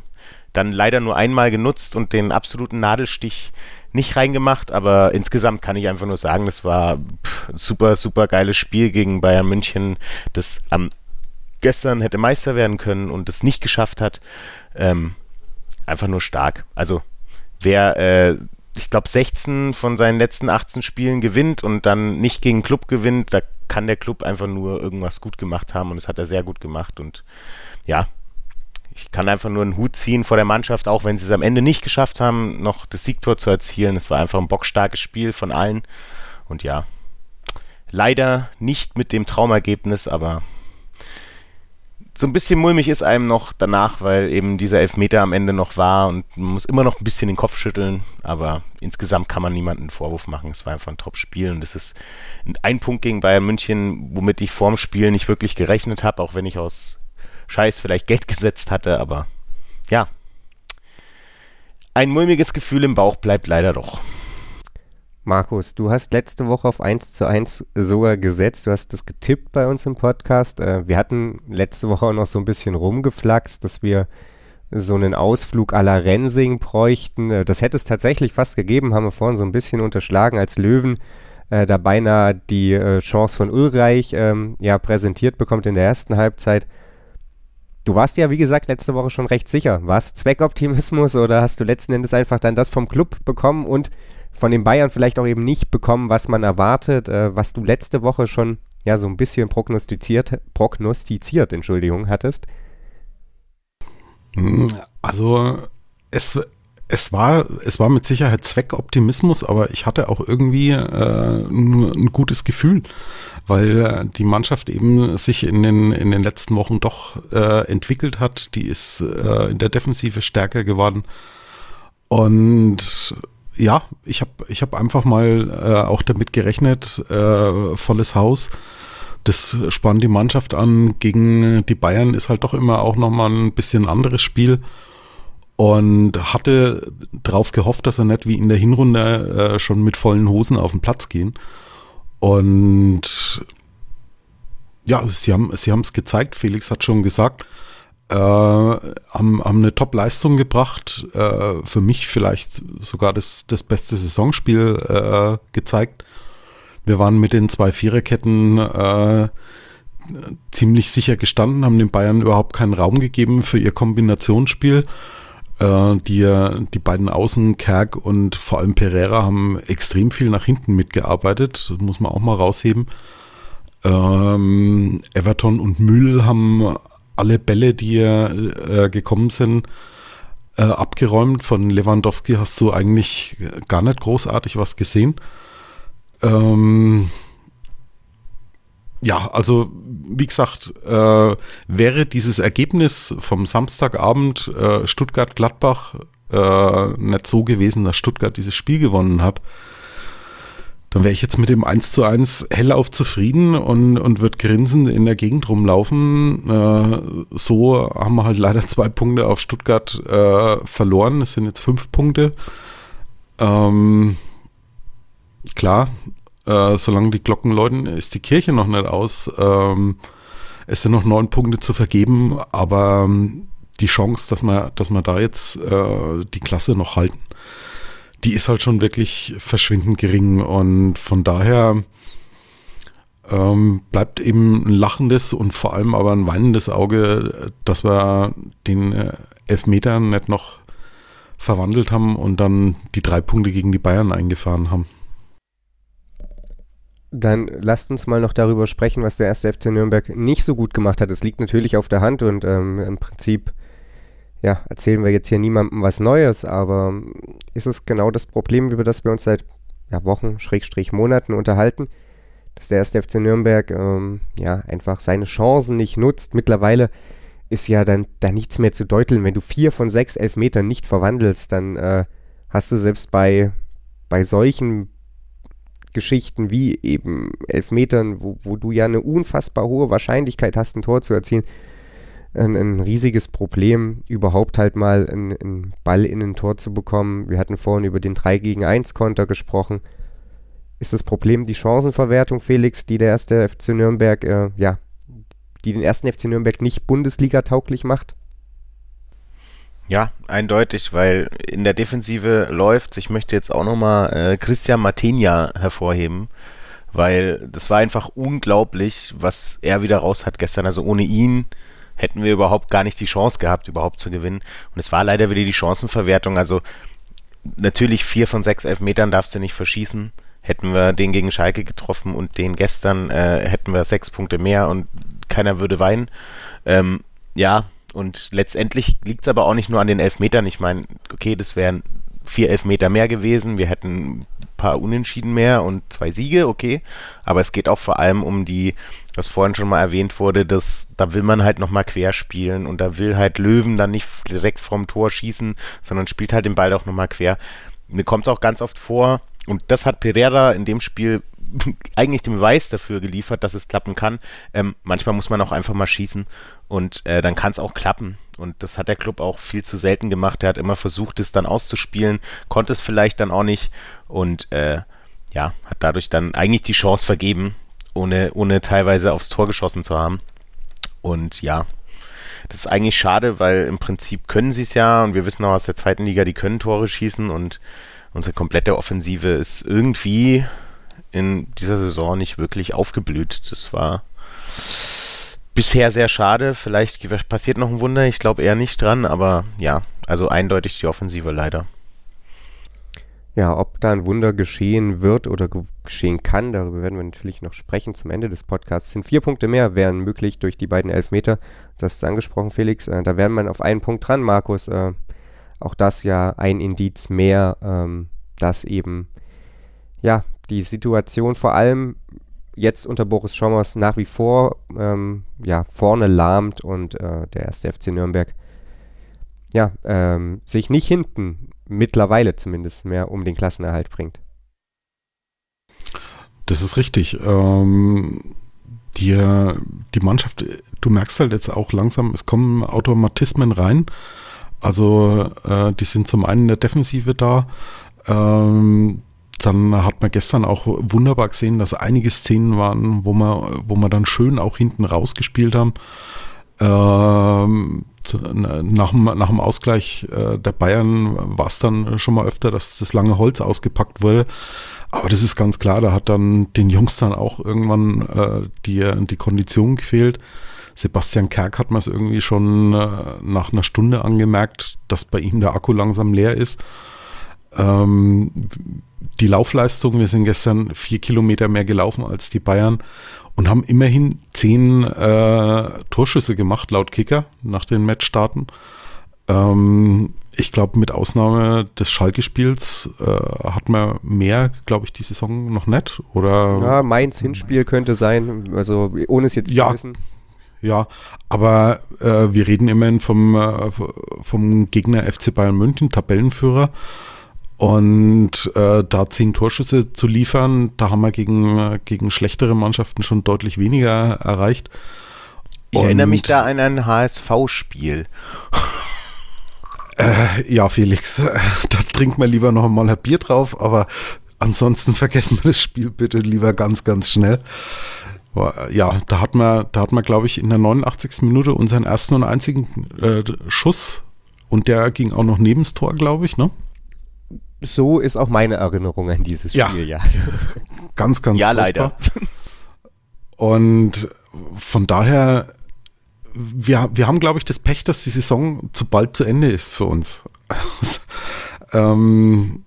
dann leider nur einmal genutzt und den absoluten Nadelstich nicht reingemacht. Aber insgesamt kann ich einfach nur sagen, das war ein super, super geiles Spiel gegen Bayern München, das am gestern hätte Meister werden können und es nicht geschafft hat. Ähm, einfach nur stark. Also wer, äh, ich glaube, 16 von seinen letzten 18 Spielen gewinnt und dann nicht gegen Club gewinnt, da kann der Club einfach nur irgendwas gut gemacht haben und das hat er sehr gut gemacht und ja, ich kann einfach nur einen Hut ziehen vor der Mannschaft, auch wenn sie es am Ende nicht geschafft haben, noch das Siegtor zu erzielen. Es war einfach ein bockstarkes Spiel von allen und ja, leider nicht mit dem Traumergebnis, aber so ein bisschen mulmig ist einem noch danach, weil eben dieser Elfmeter am Ende noch war und man muss immer noch ein bisschen den Kopf schütteln, aber insgesamt kann man niemanden einen Vorwurf machen. Es war einfach ein Top-Spiel und es ist ein Punkt gegen Bayern München, womit ich vorm Spiel nicht wirklich gerechnet habe, auch wenn ich aus Scheiß vielleicht Geld gesetzt hatte, aber ja. Ein mulmiges Gefühl im Bauch bleibt leider doch. Markus, du hast letzte Woche auf 1 zu 1 sogar gesetzt. Du hast das getippt bei uns im Podcast. Äh, wir hatten letzte Woche auch noch so ein bisschen rumgeflaxt, dass wir so einen Ausflug à la Rensing bräuchten. Äh, das hätte es tatsächlich fast gegeben, haben wir vorhin so ein bisschen unterschlagen als Löwen. Äh, da beinahe die äh, Chance von Ulreich ähm, ja, präsentiert bekommt in der ersten Halbzeit. Du warst ja, wie gesagt, letzte Woche schon recht sicher. War es Zweckoptimismus oder hast du letzten Endes einfach dann das vom Club bekommen und von den Bayern vielleicht auch eben nicht bekommen, was man erwartet, äh, was du letzte Woche schon ja so ein bisschen prognostiziert, prognostiziert, Entschuldigung, hattest? Hm, also es, es war, es war mit Sicherheit Zweckoptimismus, aber ich hatte auch irgendwie äh, ein, ein, gutes Gefühl, weil äh, die Mannschaft eben sich in den, in den letzten Wochen doch äh, entwickelt hat. Die ist äh, in der Defensive stärker geworden. Und ja, ich habe ich hab einfach mal äh, auch damit gerechnet, äh, volles Haus. Das spannt die Mannschaft an. Gegen die Bayern ist halt doch immer auch nochmal ein bisschen anderes Spiel. Und hatte darauf gehofft, dass er nicht wie in der Hinrunde äh, schon mit vollen Hosen auf den Platz gehen. Und ja, sie haben sie es gezeigt. Felix hat schon gesagt, äh, haben, haben eine Top-Leistung gebracht. Äh, für mich vielleicht sogar das, das beste Saisonspiel äh, gezeigt. Wir waren mit den zwei Viererketten äh, ziemlich sicher gestanden, haben den Bayern überhaupt keinen Raum gegeben für ihr Kombinationsspiel. Äh, die, die beiden Außen, Kerk und vor allem Pereira, haben extrem viel nach hinten mitgearbeitet. Das muss man auch mal rausheben. Ähm, Everton und Mühl haben alle Bälle, die äh, gekommen sind, äh, abgeräumt. Von Lewandowski hast du eigentlich gar nicht großartig was gesehen. Ähm, ja, also wie gesagt, äh, wäre dieses Ergebnis vom Samstagabend äh, Stuttgart-Gladbach äh, nicht so gewesen, dass Stuttgart dieses Spiel gewonnen hat, dann wäre ich jetzt mit dem 1 zu 1 hellauf zufrieden und, und würde grinsend in der Gegend rumlaufen. Äh, so haben wir halt leider zwei Punkte auf Stuttgart äh, verloren. Es sind jetzt fünf Punkte. Ähm, klar, äh, solange die Glocken läuten, ist die Kirche noch nicht aus. Ähm, es sind noch neun Punkte zu vergeben, aber ähm, die Chance, dass wir, dass wir da jetzt äh, die Klasse noch halten, die ist halt schon wirklich verschwindend gering und von daher ähm, bleibt eben ein lachendes und vor allem aber ein weinendes Auge, dass wir den äh, Elfmeter nicht noch verwandelt haben und dann die drei Punkte gegen die Bayern eingefahren haben. Dann lasst uns mal noch darüber sprechen, was der erste FC Nürnberg nicht so gut gemacht hat. Es liegt natürlich auf der Hand und ähm, im Prinzip ja, erzählen wir jetzt hier niemandem was Neues, aber ist es genau das Problem, über das wir uns seit ja, Wochen, Schrägstrich Monaten unterhalten, dass der erste FC Nürnberg ähm, ja einfach seine Chancen nicht nutzt. Mittlerweile ist ja dann da nichts mehr zu deuteln. Wenn du vier von sechs Elfmetern nicht verwandelst, dann äh, hast du selbst bei, bei solchen Geschichten wie eben Elfmetern, wo, wo du ja eine unfassbar hohe Wahrscheinlichkeit hast, ein Tor zu erzielen, ein, ein riesiges Problem, überhaupt halt mal einen Ball in ein Tor zu bekommen. Wir hatten vorhin über den 3 gegen 1 Konter gesprochen. Ist das Problem die Chancenverwertung, Felix, die der erste FC Nürnberg, äh, ja, die den ersten FC Nürnberg nicht Bundesliga tauglich macht? Ja, eindeutig, weil in der Defensive läuft Ich möchte jetzt auch nochmal äh, Christian Martinia hervorheben, weil das war einfach unglaublich, was er wieder raus hat gestern. Also ohne ihn hätten wir überhaupt gar nicht die Chance gehabt, überhaupt zu gewinnen. Und es war leider wieder die Chancenverwertung. Also natürlich vier von sechs Elfmetern darfst du nicht verschießen. Hätten wir den gegen Schalke getroffen und den gestern, äh, hätten wir sechs Punkte mehr und keiner würde weinen. Ähm, ja, und letztendlich liegt es aber auch nicht nur an den Elfmetern. Ich meine, okay, das wären vier Elfmeter mehr gewesen. Wir hätten paar Unentschieden mehr und zwei Siege, okay. Aber es geht auch vor allem um die, was vorhin schon mal erwähnt wurde, dass da will man halt nochmal querspielen und da will halt Löwen dann nicht direkt vom Tor schießen, sondern spielt halt den Ball auch nochmal quer. Mir kommt es auch ganz oft vor, und das hat Pereira in dem Spiel eigentlich den Beweis dafür geliefert, dass es klappen kann. Ähm, manchmal muss man auch einfach mal schießen und äh, dann kann es auch klappen. Und das hat der Club auch viel zu selten gemacht. Er hat immer versucht, es dann auszuspielen, konnte es vielleicht dann auch nicht und äh, ja, hat dadurch dann eigentlich die Chance vergeben, ohne, ohne teilweise aufs Tor geschossen zu haben. Und ja, das ist eigentlich schade, weil im Prinzip können sie es ja und wir wissen auch aus der zweiten Liga, die können Tore schießen und unsere komplette Offensive ist irgendwie in dieser Saison nicht wirklich aufgeblüht. Das war bisher sehr schade. Vielleicht passiert noch ein Wunder. Ich glaube eher nicht dran, aber ja, also eindeutig die Offensive leider. Ja, ob da ein Wunder geschehen wird oder geschehen kann, darüber werden wir natürlich noch sprechen zum Ende des Podcasts. Sind vier Punkte mehr, wären möglich durch die beiden Elfmeter. Das ist angesprochen, Felix. Äh, da wären wir auf einen Punkt dran, Markus. Äh, auch das ja ein Indiz mehr, ähm, dass eben ja die Situation vor allem jetzt unter Boris Schommers nach wie vor ähm, ja, vorne lahmt und äh, der erste FC Nürnberg ja, ähm, sich nicht hinten, mittlerweile zumindest mehr, um den Klassenerhalt bringt. Das ist richtig. Ähm, die, die Mannschaft, du merkst halt jetzt auch langsam, es kommen Automatismen rein. Also äh, die sind zum einen in der Defensive da, ähm, dann hat man gestern auch wunderbar gesehen, dass einige Szenen waren, wo man, wo man dann schön auch hinten rausgespielt haben. Ähm, zu, nach, dem, nach dem Ausgleich äh, der Bayern war es dann schon mal öfter, dass das lange Holz ausgepackt wurde. Aber das ist ganz klar, da hat dann den Jungs dann auch irgendwann äh, die, die Kondition gefehlt. Sebastian Kerk hat man es irgendwie schon äh, nach einer Stunde angemerkt, dass bei ihm der Akku langsam leer ist. Ähm, die Laufleistung, wir sind gestern vier Kilometer mehr gelaufen als die Bayern und haben immerhin zehn äh, Torschüsse gemacht, laut Kicker, nach den Matchstarten. Ähm, ich glaube, mit Ausnahme des Schalke-Spiels äh, hat man mehr, glaube ich, die Saison noch nicht. Oder ja, Mainz Hinspiel könnte sein, also ohne es jetzt ja, zu wissen. Ja, aber äh, wir reden immerhin vom, äh, vom Gegner FC Bayern München, Tabellenführer. Und äh, da zehn Torschüsse zu liefern, da haben wir gegen, gegen schlechtere Mannschaften schon deutlich weniger erreicht. Ich Und, erinnere mich da an ein HSV-Spiel. Äh, ja, Felix, äh, da trinkt man lieber noch mal ein Bier drauf, aber ansonsten vergessen wir das Spiel bitte lieber ganz, ganz schnell. Ja, da hat man, da hat man, glaube ich, in der 89. Minute unseren ersten und einzigen äh, Schuss und der ging auch noch neben das Tor, glaube ich, ne? So ist auch meine Erinnerung an dieses Spiel, ja. ja. Ganz, ganz Ja, furchtbar. leider. Und von daher, wir, wir haben, glaube ich, das Pech, dass die Saison zu bald zu Ende ist für uns. ähm,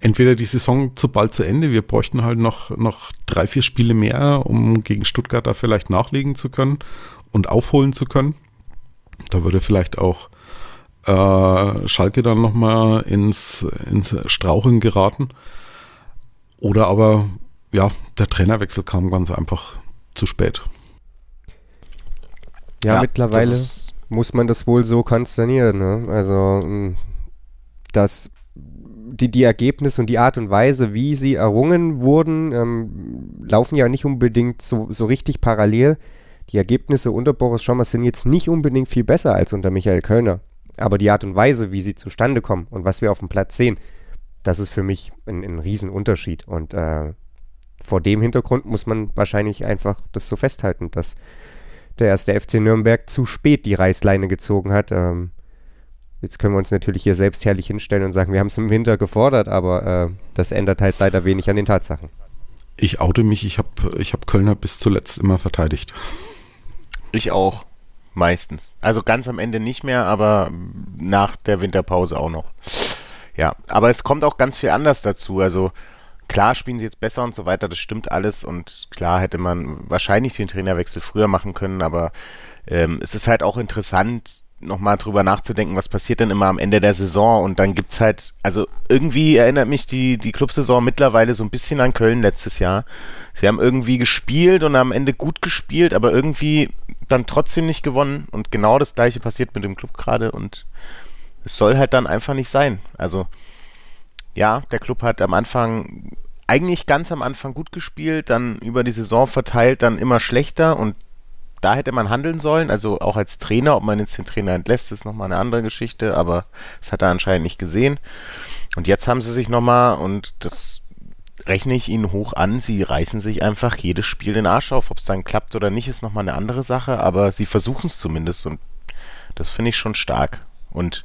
entweder die Saison zu bald zu Ende, wir bräuchten halt noch, noch drei, vier Spiele mehr, um gegen Stuttgart da vielleicht nachlegen zu können und aufholen zu können. Da würde vielleicht auch äh, Schalke dann nochmal ins, ins Straucheln geraten. Oder aber, ja, der Trainerwechsel kam ganz einfach zu spät. Ja, ja mittlerweile muss man das wohl so konsternieren. Ne? Also, mm, dass die, die Ergebnisse und die Art und Weise, wie sie errungen wurden, ähm, laufen ja nicht unbedingt so, so richtig parallel. Die Ergebnisse unter Boris Schommers sind jetzt nicht unbedingt viel besser als unter Michael Kölner. Aber die Art und Weise, wie sie zustande kommen und was wir auf dem Platz sehen, das ist für mich ein, ein Riesenunterschied. Und äh, vor dem Hintergrund muss man wahrscheinlich einfach das so festhalten, dass der erste FC Nürnberg zu spät die Reißleine gezogen hat. Ähm, jetzt können wir uns natürlich hier selbst herrlich hinstellen und sagen, wir haben es im Winter gefordert, aber äh, das ändert halt leider wenig an den Tatsachen. Ich oute mich, ich habe ich hab Kölner bis zuletzt immer verteidigt. Ich auch meistens. Also ganz am Ende nicht mehr, aber nach der Winterpause auch noch. Ja, aber es kommt auch ganz viel anders dazu. Also klar spielen sie jetzt besser und so weiter, das stimmt alles und klar hätte man wahrscheinlich den Trainerwechsel früher machen können, aber ähm, es ist halt auch interessant, nochmal drüber nachzudenken, was passiert denn immer am Ende der Saison und dann gibt's halt, also irgendwie erinnert mich die, die Clubsaison mittlerweile so ein bisschen an Köln letztes Jahr. Sie haben irgendwie gespielt und am Ende gut gespielt, aber irgendwie dann trotzdem nicht gewonnen und genau das gleiche passiert mit dem Club gerade und es soll halt dann einfach nicht sein. Also ja, der Club hat am Anfang eigentlich ganz am Anfang gut gespielt, dann über die Saison verteilt, dann immer schlechter und da hätte man handeln sollen, also auch als Trainer, ob man jetzt den Trainer entlässt, ist nochmal eine andere Geschichte, aber das hat er anscheinend nicht gesehen. Und jetzt haben sie sich nochmal, und das rechne ich ihnen hoch an, sie reißen sich einfach jedes Spiel den Arsch auf. Ob es dann klappt oder nicht, ist nochmal eine andere Sache, aber sie versuchen es zumindest und das finde ich schon stark. Und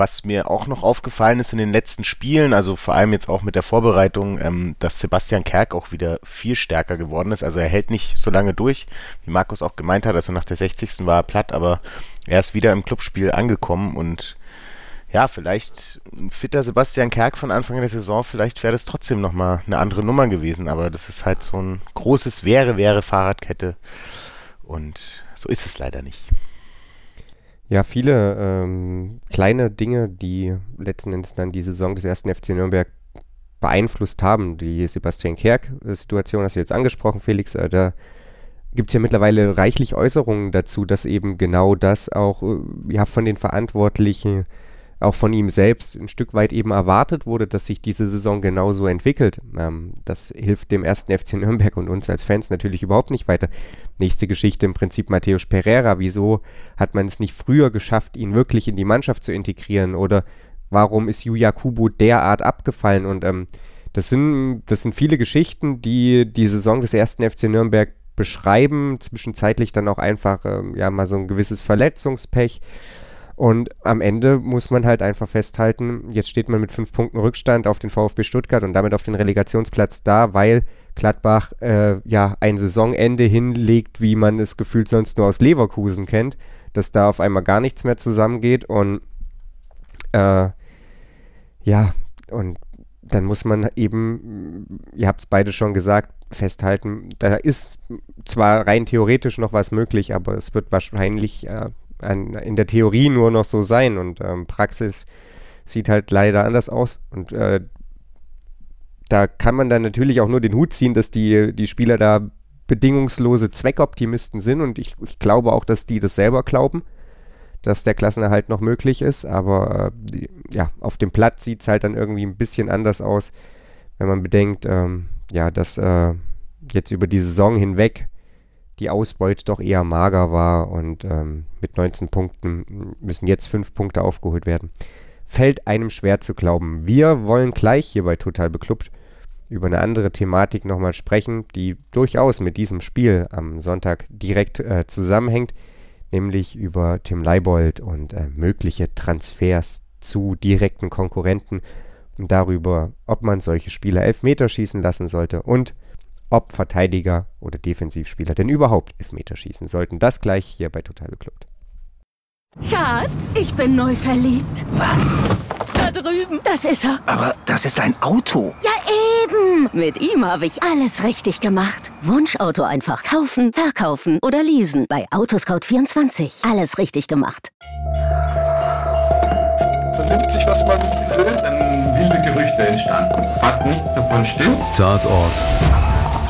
was mir auch noch aufgefallen ist in den letzten Spielen, also vor allem jetzt auch mit der Vorbereitung, ähm, dass Sebastian Kerk auch wieder viel stärker geworden ist. Also er hält nicht so lange durch, wie Markus auch gemeint hat. Also nach der 60. war er platt, aber er ist wieder im Clubspiel angekommen und ja, vielleicht ein fitter Sebastian Kerk von Anfang der Saison, vielleicht wäre das trotzdem nochmal eine andere Nummer gewesen, aber das ist halt so ein großes Wäre, Wäre Fahrradkette und so ist es leider nicht. Ja, viele ähm, kleine Dinge, die letzten Endes dann die Saison des ersten FC Nürnberg beeinflusst haben. Die Sebastian Kerk-Situation hast du jetzt angesprochen, Felix. Äh, da gibt es ja mittlerweile reichlich Äußerungen dazu, dass eben genau das auch äh, ja, von den Verantwortlichen auch von ihm selbst ein Stück weit eben erwartet wurde, dass sich diese Saison genauso entwickelt. Ähm, das hilft dem ersten FC Nürnberg und uns als Fans natürlich überhaupt nicht weiter. Nächste Geschichte im Prinzip Matthäus Pereira. Wieso hat man es nicht früher geschafft, ihn wirklich in die Mannschaft zu integrieren? Oder warum ist Yuya Kubo derart abgefallen? Und ähm, das, sind, das sind viele Geschichten, die die Saison des ersten FC Nürnberg beschreiben, zwischenzeitlich dann auch einfach ähm, ja mal so ein gewisses Verletzungspech und am Ende muss man halt einfach festhalten, jetzt steht man mit fünf Punkten Rückstand auf den VfB Stuttgart und damit auf den Relegationsplatz da, weil Gladbach äh, ja ein Saisonende hinlegt, wie man es gefühlt sonst nur aus Leverkusen kennt, dass da auf einmal gar nichts mehr zusammengeht und äh, ja, und dann muss man eben, ihr habt es beide schon gesagt, festhalten, da ist zwar rein theoretisch noch was möglich, aber es wird wahrscheinlich äh, in der Theorie nur noch so sein. Und ähm, Praxis sieht halt leider anders aus. Und äh, da kann man dann natürlich auch nur den Hut ziehen, dass die, die Spieler da bedingungslose Zweckoptimisten sind. Und ich, ich glaube auch, dass die das selber glauben, dass der Klassenerhalt noch möglich ist, aber äh, ja, auf dem Platz sieht es halt dann irgendwie ein bisschen anders aus, wenn man bedenkt, ähm, ja, dass äh, jetzt über die Saison hinweg die Ausbeute doch eher mager war und ähm, mit 19 Punkten müssen jetzt 5 Punkte aufgeholt werden. Fällt einem schwer zu glauben. Wir wollen gleich hier bei Total Beklubbt über eine andere Thematik nochmal sprechen, die durchaus mit diesem Spiel am Sonntag direkt äh, zusammenhängt, nämlich über Tim Leibold und äh, mögliche Transfers zu direkten Konkurrenten und darüber, ob man solche Spieler Elfmeter schießen lassen sollte und ob Verteidiger oder Defensivspieler denn überhaupt Elfmeter schießen sollten. Das gleich hier bei Total Beklubbt. Schatz, ich bin neu verliebt. Was? Da drüben. Das ist er. Aber das ist ein Auto. Ja, eben. Mit ihm habe ich alles richtig gemacht. Wunschauto einfach kaufen, verkaufen oder leasen. Bei Autoscout24. Alles richtig gemacht. Vernimmt sich, was man will. Dann wilde Gerüchte entstanden. Fast nichts davon stimmt. Tatort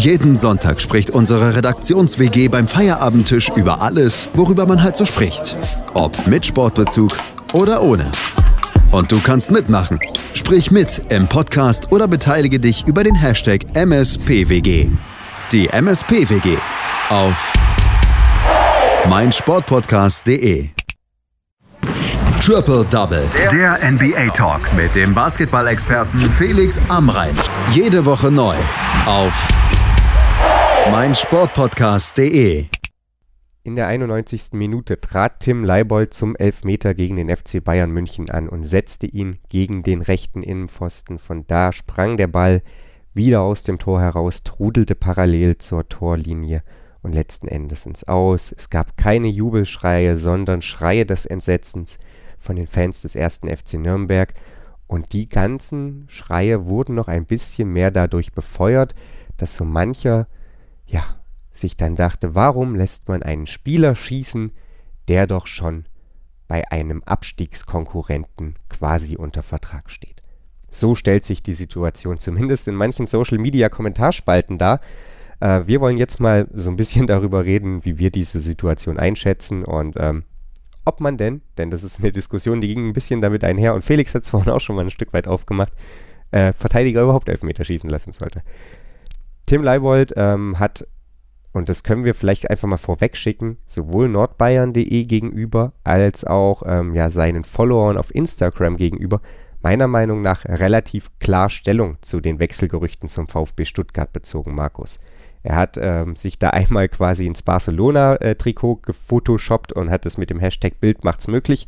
Jeden Sonntag spricht unsere Redaktions-WG beim Feierabendtisch über alles, worüber man halt so spricht. Ob mit Sportbezug oder ohne. Und du kannst mitmachen. Sprich mit im Podcast oder beteilige dich über den Hashtag MSPWG. Die MSPWG auf meinsportpodcast.de. Triple Double. Der NBA Talk mit dem Basketball-Experten Felix Amrein. Jede Woche neu auf meinsportpodcast.de. In der 91. Minute trat Tim Leibold zum Elfmeter gegen den FC Bayern München an und setzte ihn gegen den rechten Innenpfosten. Von da sprang der Ball wieder aus dem Tor heraus, trudelte parallel zur Torlinie und letzten Endes ins Aus. Es gab keine Jubelschreie, sondern Schreie des Entsetzens von den Fans des ersten FC Nürnberg. Und die ganzen Schreie wurden noch ein bisschen mehr dadurch befeuert, dass so mancher, ja, sich dann dachte, warum lässt man einen Spieler schießen, der doch schon bei einem Abstiegskonkurrenten quasi unter Vertrag steht. So stellt sich die Situation zumindest in manchen Social-Media-Kommentarspalten dar. Äh, wir wollen jetzt mal so ein bisschen darüber reden, wie wir diese Situation einschätzen und ähm, ob man denn, denn das ist eine Diskussion, die ging ein bisschen damit einher und Felix hat es vorhin auch schon mal ein Stück weit aufgemacht, äh, Verteidiger überhaupt Elfmeter schießen lassen sollte. Tim Leibold ähm, hat, und das können wir vielleicht einfach mal vorweg schicken, sowohl nordbayern.de gegenüber als auch ähm, ja, seinen Followern auf Instagram gegenüber meiner Meinung nach relativ klar Stellung zu den Wechselgerüchten zum VfB Stuttgart bezogen, Markus. Er hat ähm, sich da einmal quasi ins Barcelona-Trikot gefotoshoppt und hat es mit dem Hashtag Bild macht's möglich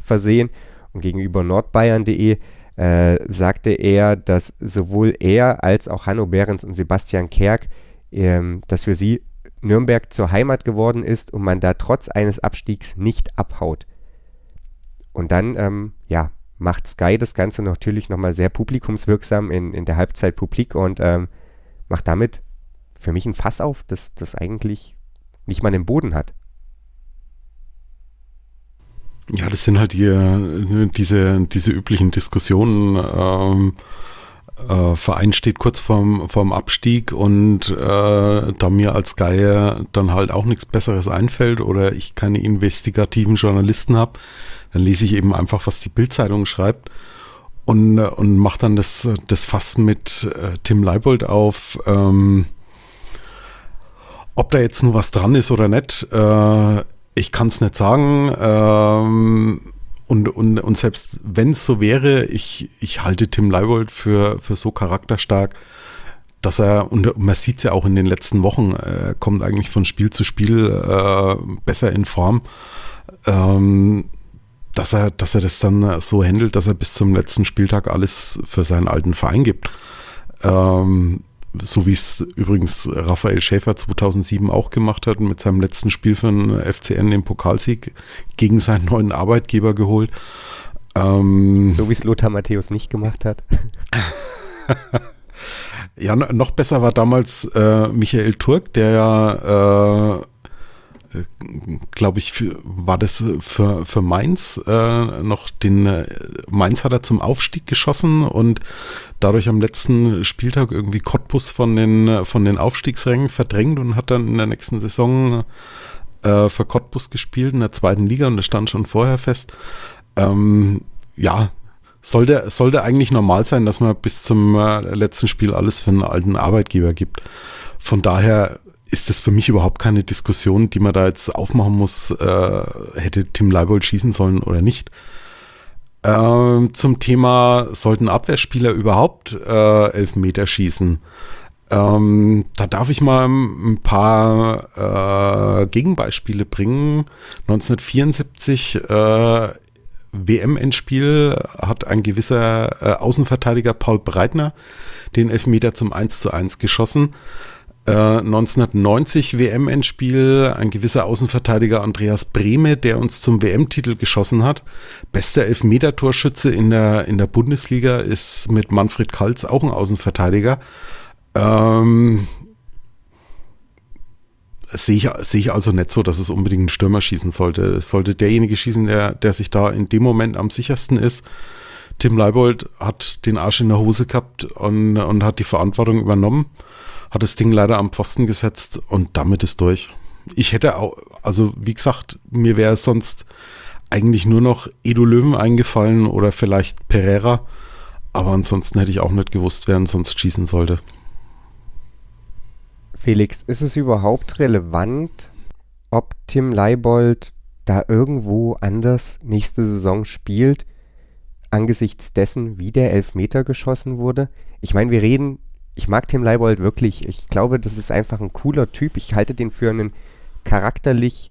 versehen. Und gegenüber nordbayern.de äh, sagte er, dass sowohl er als auch Hanno Behrens und Sebastian Kerk, ähm, dass für sie Nürnberg zur Heimat geworden ist und man da trotz eines Abstiegs nicht abhaut. Und dann, ähm, ja, macht Sky das Ganze natürlich nochmal sehr publikumswirksam in, in der Halbzeit publik und ähm, macht damit für mich ein Fass auf, das, das eigentlich nicht mal den Boden hat. Ja, das sind halt die, diese, diese üblichen Diskussionen. Ähm, äh, Verein steht kurz vorm, vorm Abstieg und äh, da mir als Geier dann halt auch nichts Besseres einfällt oder ich keine investigativen Journalisten habe, dann lese ich eben einfach, was die Bildzeitung schreibt und, und mache dann das, das Fass mit äh, Tim Leibold auf. Ähm, ob da jetzt nur was dran ist oder nicht, äh, ich kann es nicht sagen. Ähm, und, und, und selbst wenn es so wäre, ich, ich halte Tim Leibold für, für so charakterstark, dass er, und man sieht es ja auch in den letzten Wochen, äh, kommt eigentlich von Spiel zu Spiel äh, besser in Form, ähm, dass, er, dass er das dann so handelt, dass er bis zum letzten Spieltag alles für seinen alten Verein gibt. Ähm, so wie es übrigens Raphael Schäfer 2007 auch gemacht hat, mit seinem letzten Spiel für den FCN den Pokalsieg gegen seinen neuen Arbeitgeber geholt. Ähm, so wie es Lothar Matthäus nicht gemacht hat. ja, noch besser war damals äh, Michael Turk, der ja äh, glaube ich, für, war das für, für Mainz äh, noch den äh, Mainz hat er zum Aufstieg geschossen und dadurch am letzten Spieltag irgendwie Cottbus von den, von den Aufstiegsrängen verdrängt und hat dann in der nächsten Saison äh, für Cottbus gespielt in der zweiten Liga und das stand schon vorher fest. Ähm, ja, sollte, sollte eigentlich normal sein, dass man bis zum äh, letzten Spiel alles für einen alten Arbeitgeber gibt. Von daher ist das für mich überhaupt keine Diskussion, die man da jetzt aufmachen muss, äh, hätte Tim Leibold schießen sollen oder nicht. Ähm, zum Thema, sollten Abwehrspieler überhaupt äh, Elfmeter schießen? Ähm, da darf ich mal ein paar äh, Gegenbeispiele bringen. 1974 äh, WM-Endspiel hat ein gewisser äh, Außenverteidiger Paul Breitner den Elfmeter zum 1 zu 1 geschossen. 1990 äh, WM-Endspiel, ein gewisser Außenverteidiger Andreas Brehme, der uns zum WM-Titel geschossen hat. Bester Elfmeter-Torschütze in der, in der Bundesliga ist mit Manfred Kaltz auch ein Außenverteidiger. Ähm, sehe ich, sehe ich also nicht so, dass es unbedingt ein Stürmer schießen sollte. Es sollte derjenige schießen, der, der sich da in dem Moment am sichersten ist. Tim Leibold hat den Arsch in der Hose gehabt und, und hat die Verantwortung übernommen hat das Ding leider am Pfosten gesetzt und damit ist durch. Ich hätte auch, also wie gesagt, mir wäre sonst eigentlich nur noch Edo Löwen eingefallen oder vielleicht Pereira, aber ansonsten hätte ich auch nicht gewusst, wer sonst schießen sollte. Felix, ist es überhaupt relevant, ob Tim Leibold da irgendwo anders nächste Saison spielt, angesichts dessen, wie der Elfmeter geschossen wurde. Ich meine, wir reden, ich mag Tim Leibold wirklich. Ich glaube, das ist einfach ein cooler Typ. Ich halte den für einen charakterlich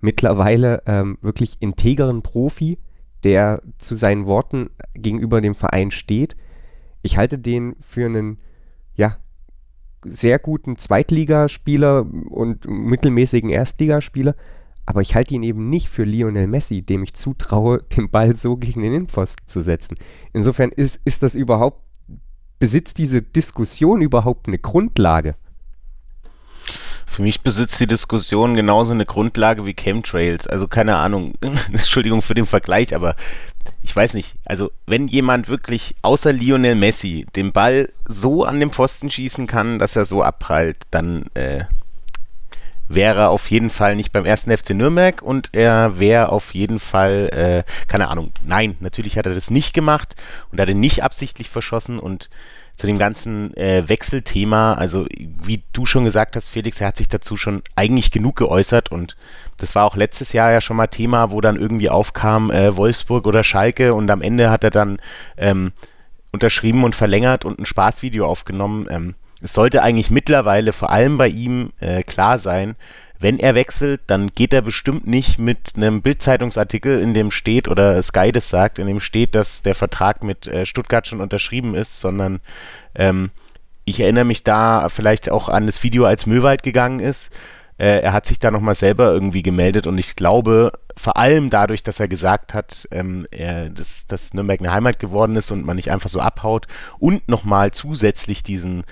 mittlerweile ähm, wirklich integeren Profi, der zu seinen Worten gegenüber dem Verein steht. Ich halte den für einen, ja, sehr guten Zweitligaspieler und mittelmäßigen Erstligaspieler, aber ich halte ihn eben nicht für Lionel Messi, dem ich zutraue, den Ball so gegen den Innenpfosten zu setzen. Insofern ist, ist das überhaupt, besitzt diese Diskussion überhaupt eine Grundlage? Für mich besitzt die Diskussion genauso eine Grundlage wie Chemtrails. Also keine Ahnung, Entschuldigung für den Vergleich, aber ich weiß nicht. Also wenn jemand wirklich außer Lionel Messi den Ball so an den Pfosten schießen kann, dass er so abprallt, dann äh, wäre auf jeden Fall nicht beim ersten FC Nürnberg und er wäre auf jeden Fall, äh, keine Ahnung, nein, natürlich hat er das nicht gemacht und hat ihn nicht absichtlich verschossen und zu dem ganzen äh, Wechselthema, also wie du schon gesagt hast, Felix, er hat sich dazu schon eigentlich genug geäußert und das war auch letztes Jahr ja schon mal Thema, wo dann irgendwie aufkam äh, Wolfsburg oder Schalke und am Ende hat er dann ähm, unterschrieben und verlängert und ein Spaßvideo aufgenommen. Ähm, es sollte eigentlich mittlerweile vor allem bei ihm äh, klar sein, wenn er wechselt, dann geht er bestimmt nicht mit einem Bildzeitungsartikel, in dem steht, oder Sky das sagt, in dem steht, dass der Vertrag mit äh, Stuttgart schon unterschrieben ist, sondern ähm, ich erinnere mich da vielleicht auch an das Video, als Möwald gegangen ist. Äh, er hat sich da nochmal selber irgendwie gemeldet und ich glaube, vor allem dadurch, dass er gesagt hat, ähm, er, dass, dass Nürnberg eine Heimat geworden ist und man nicht einfach so abhaut und nochmal zusätzlich diesen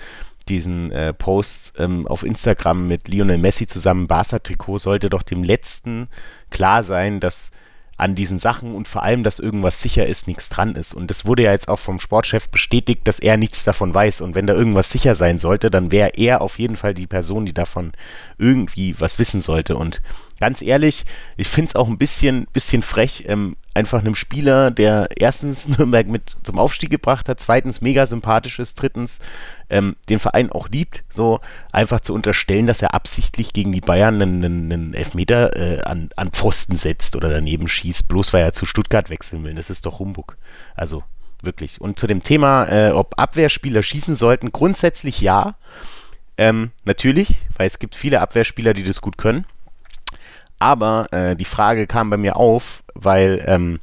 diesen äh, Post ähm, auf Instagram mit Lionel Messi zusammen Barca-Trikot sollte doch dem Letzten klar sein, dass an diesen Sachen und vor allem, dass irgendwas sicher ist, nichts dran ist. Und das wurde ja jetzt auch vom Sportchef bestätigt, dass er nichts davon weiß. Und wenn da irgendwas sicher sein sollte, dann wäre er auf jeden Fall die Person, die davon irgendwie was wissen sollte. Und ganz ehrlich, ich finde es auch ein bisschen, bisschen frech, ähm, einfach einem Spieler, der erstens Nürnberg mit zum Aufstieg gebracht hat, zweitens mega sympathisch ist, drittens ähm, den Verein auch liebt, so einfach zu unterstellen, dass er absichtlich gegen die Bayern einen, einen Elfmeter äh, an, an Pfosten setzt oder daneben schießt, bloß weil er zu Stuttgart wechseln will. Das ist doch Humbug. Also wirklich. Und zu dem Thema, äh, ob Abwehrspieler schießen sollten, grundsätzlich ja. Ähm, natürlich, weil es gibt viele Abwehrspieler, die das gut können. Aber äh, die Frage kam bei mir auf, weil ähm,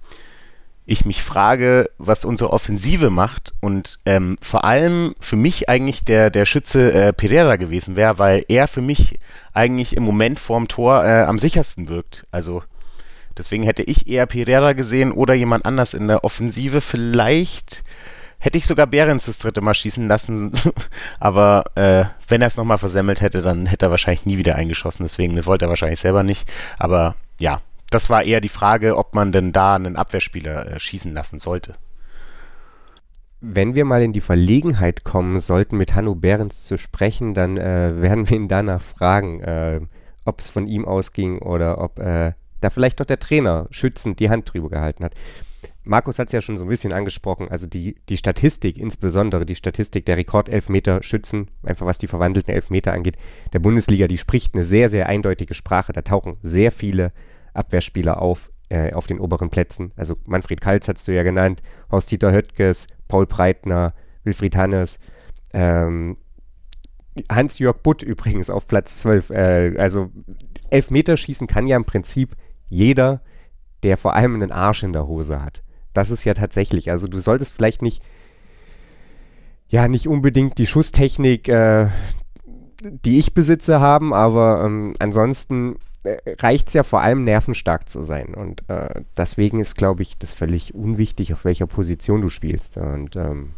ich mich frage, was unsere Offensive macht und ähm, vor allem für mich eigentlich der, der Schütze äh, Pereira gewesen wäre, weil er für mich eigentlich im Moment vorm Tor äh, am sichersten wirkt. Also deswegen hätte ich eher Pereira gesehen oder jemand anders in der Offensive. Vielleicht hätte ich sogar Behrens das dritte Mal schießen lassen, aber äh, wenn er es nochmal versemmelt hätte, dann hätte er wahrscheinlich nie wieder eingeschossen, deswegen, das wollte er wahrscheinlich selber nicht, aber ja, das war eher die Frage, ob man denn da einen Abwehrspieler äh, schießen lassen sollte. Wenn wir mal in die Verlegenheit kommen sollten, mit Hanno Behrens zu sprechen, dann äh, werden wir ihn danach fragen, äh, ob es von ihm ausging oder ob äh, da vielleicht doch der Trainer schützend die Hand drüber gehalten hat. Markus hat es ja schon so ein bisschen angesprochen, also die, die Statistik, insbesondere die Statistik der Rekordelfmeter-Schützen, einfach was die verwandelten Elfmeter angeht, der Bundesliga, die spricht eine sehr, sehr eindeutige Sprache. Da tauchen sehr viele Abwehrspieler auf, äh, auf den oberen Plätzen. Also Manfred Kaltz hast du ja genannt, Horst-Dieter Höttges, Paul Breitner, Wilfried Hannes, ähm, Hans-Jörg Butt übrigens auf Platz 12. Äh, also Elfmeterschießen kann ja im Prinzip jeder, der vor allem einen Arsch in der Hose hat. Das ist ja tatsächlich. Also du solltest vielleicht nicht, ja, nicht unbedingt die Schusstechnik, äh, die ich besitze, haben, aber ähm, ansonsten äh, reicht es ja vor allem nervenstark zu sein. Und äh, deswegen ist, glaube ich, das völlig unwichtig, auf welcher Position du spielst. Und ähm,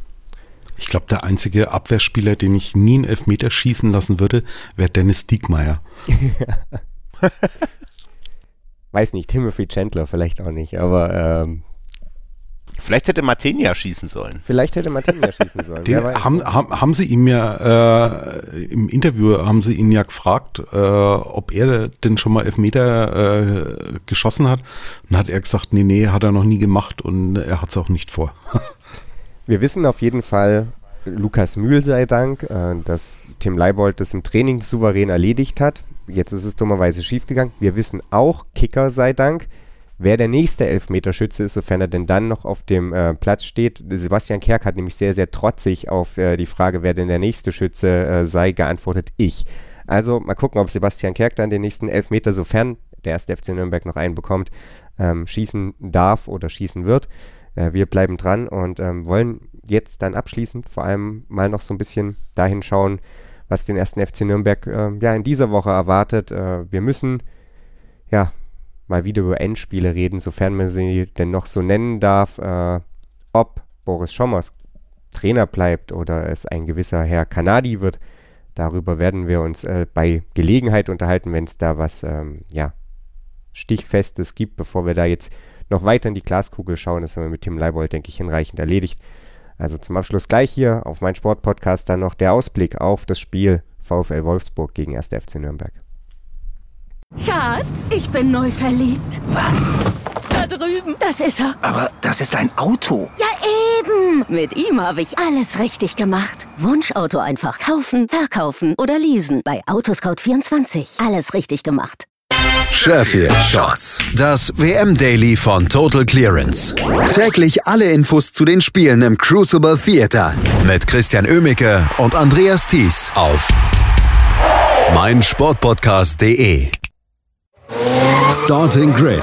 ich glaube, der einzige Abwehrspieler, den ich nie einen Elfmeter schießen lassen würde, wäre Dennis Diekmeyer. Weiß nicht, Timothy Chandler vielleicht auch nicht, aber ähm, Vielleicht hätte Martinia schießen sollen. Vielleicht hätte Martinia schießen sollen. Den haben, haben, haben sie ihm ja äh, im Interview haben sie ihn ja gefragt, äh, ob er denn schon mal Elfmeter äh, geschossen hat. Und hat er gesagt, nee, nee, hat er noch nie gemacht und er hat es auch nicht vor. Wir wissen auf jeden Fall, Lukas Mühl sei Dank, äh, dass Tim Leibold das im Training souverän erledigt hat. Jetzt ist es dummerweise schiefgegangen. Wir wissen auch, Kicker sei Dank, wer der nächste Elfmeterschütze ist, sofern er denn dann noch auf dem äh, Platz steht. Sebastian Kerk hat nämlich sehr, sehr trotzig auf äh, die Frage, wer denn der nächste Schütze äh, sei, geantwortet ich. Also mal gucken, ob Sebastian Kerk dann den nächsten Elfmeter, sofern der erste FC Nürnberg noch einen bekommt, ähm, schießen darf oder schießen wird. Äh, wir bleiben dran und ähm, wollen jetzt dann abschließend vor allem mal noch so ein bisschen dahin schauen, was den ersten FC Nürnberg äh, ja in dieser Woche erwartet. Äh, wir müssen ja mal wieder über Endspiele reden, sofern man sie denn noch so nennen darf. Äh, ob Boris Schommers Trainer bleibt oder es ein gewisser Herr Kanadi wird, Darüber werden wir uns äh, bei Gelegenheit unterhalten, wenn es da was ähm, ja, Stichfestes gibt, bevor wir da jetzt noch weiter in die Glaskugel schauen. Das haben wir mit Tim Leibold, denke ich, hinreichend erledigt. Also zum Abschluss gleich hier auf mein Sportpodcast dann noch der Ausblick auf das Spiel VfL Wolfsburg gegen 1. FC Nürnberg. Schatz, ich bin neu verliebt. Was? Da drüben. Das ist er. Aber das ist ein Auto. Ja, eben. Mit ihm habe ich alles richtig gemacht. Wunschauto einfach kaufen, verkaufen oder leasen. Bei Autoscout24. Alles richtig gemacht. Sheffield Shots. Das WM-Daily von Total Clearance. Täglich alle Infos zu den Spielen im Crucible Theater. Mit Christian Ömicke und Andreas Thies auf meinsportpodcast.de. Starting Grid.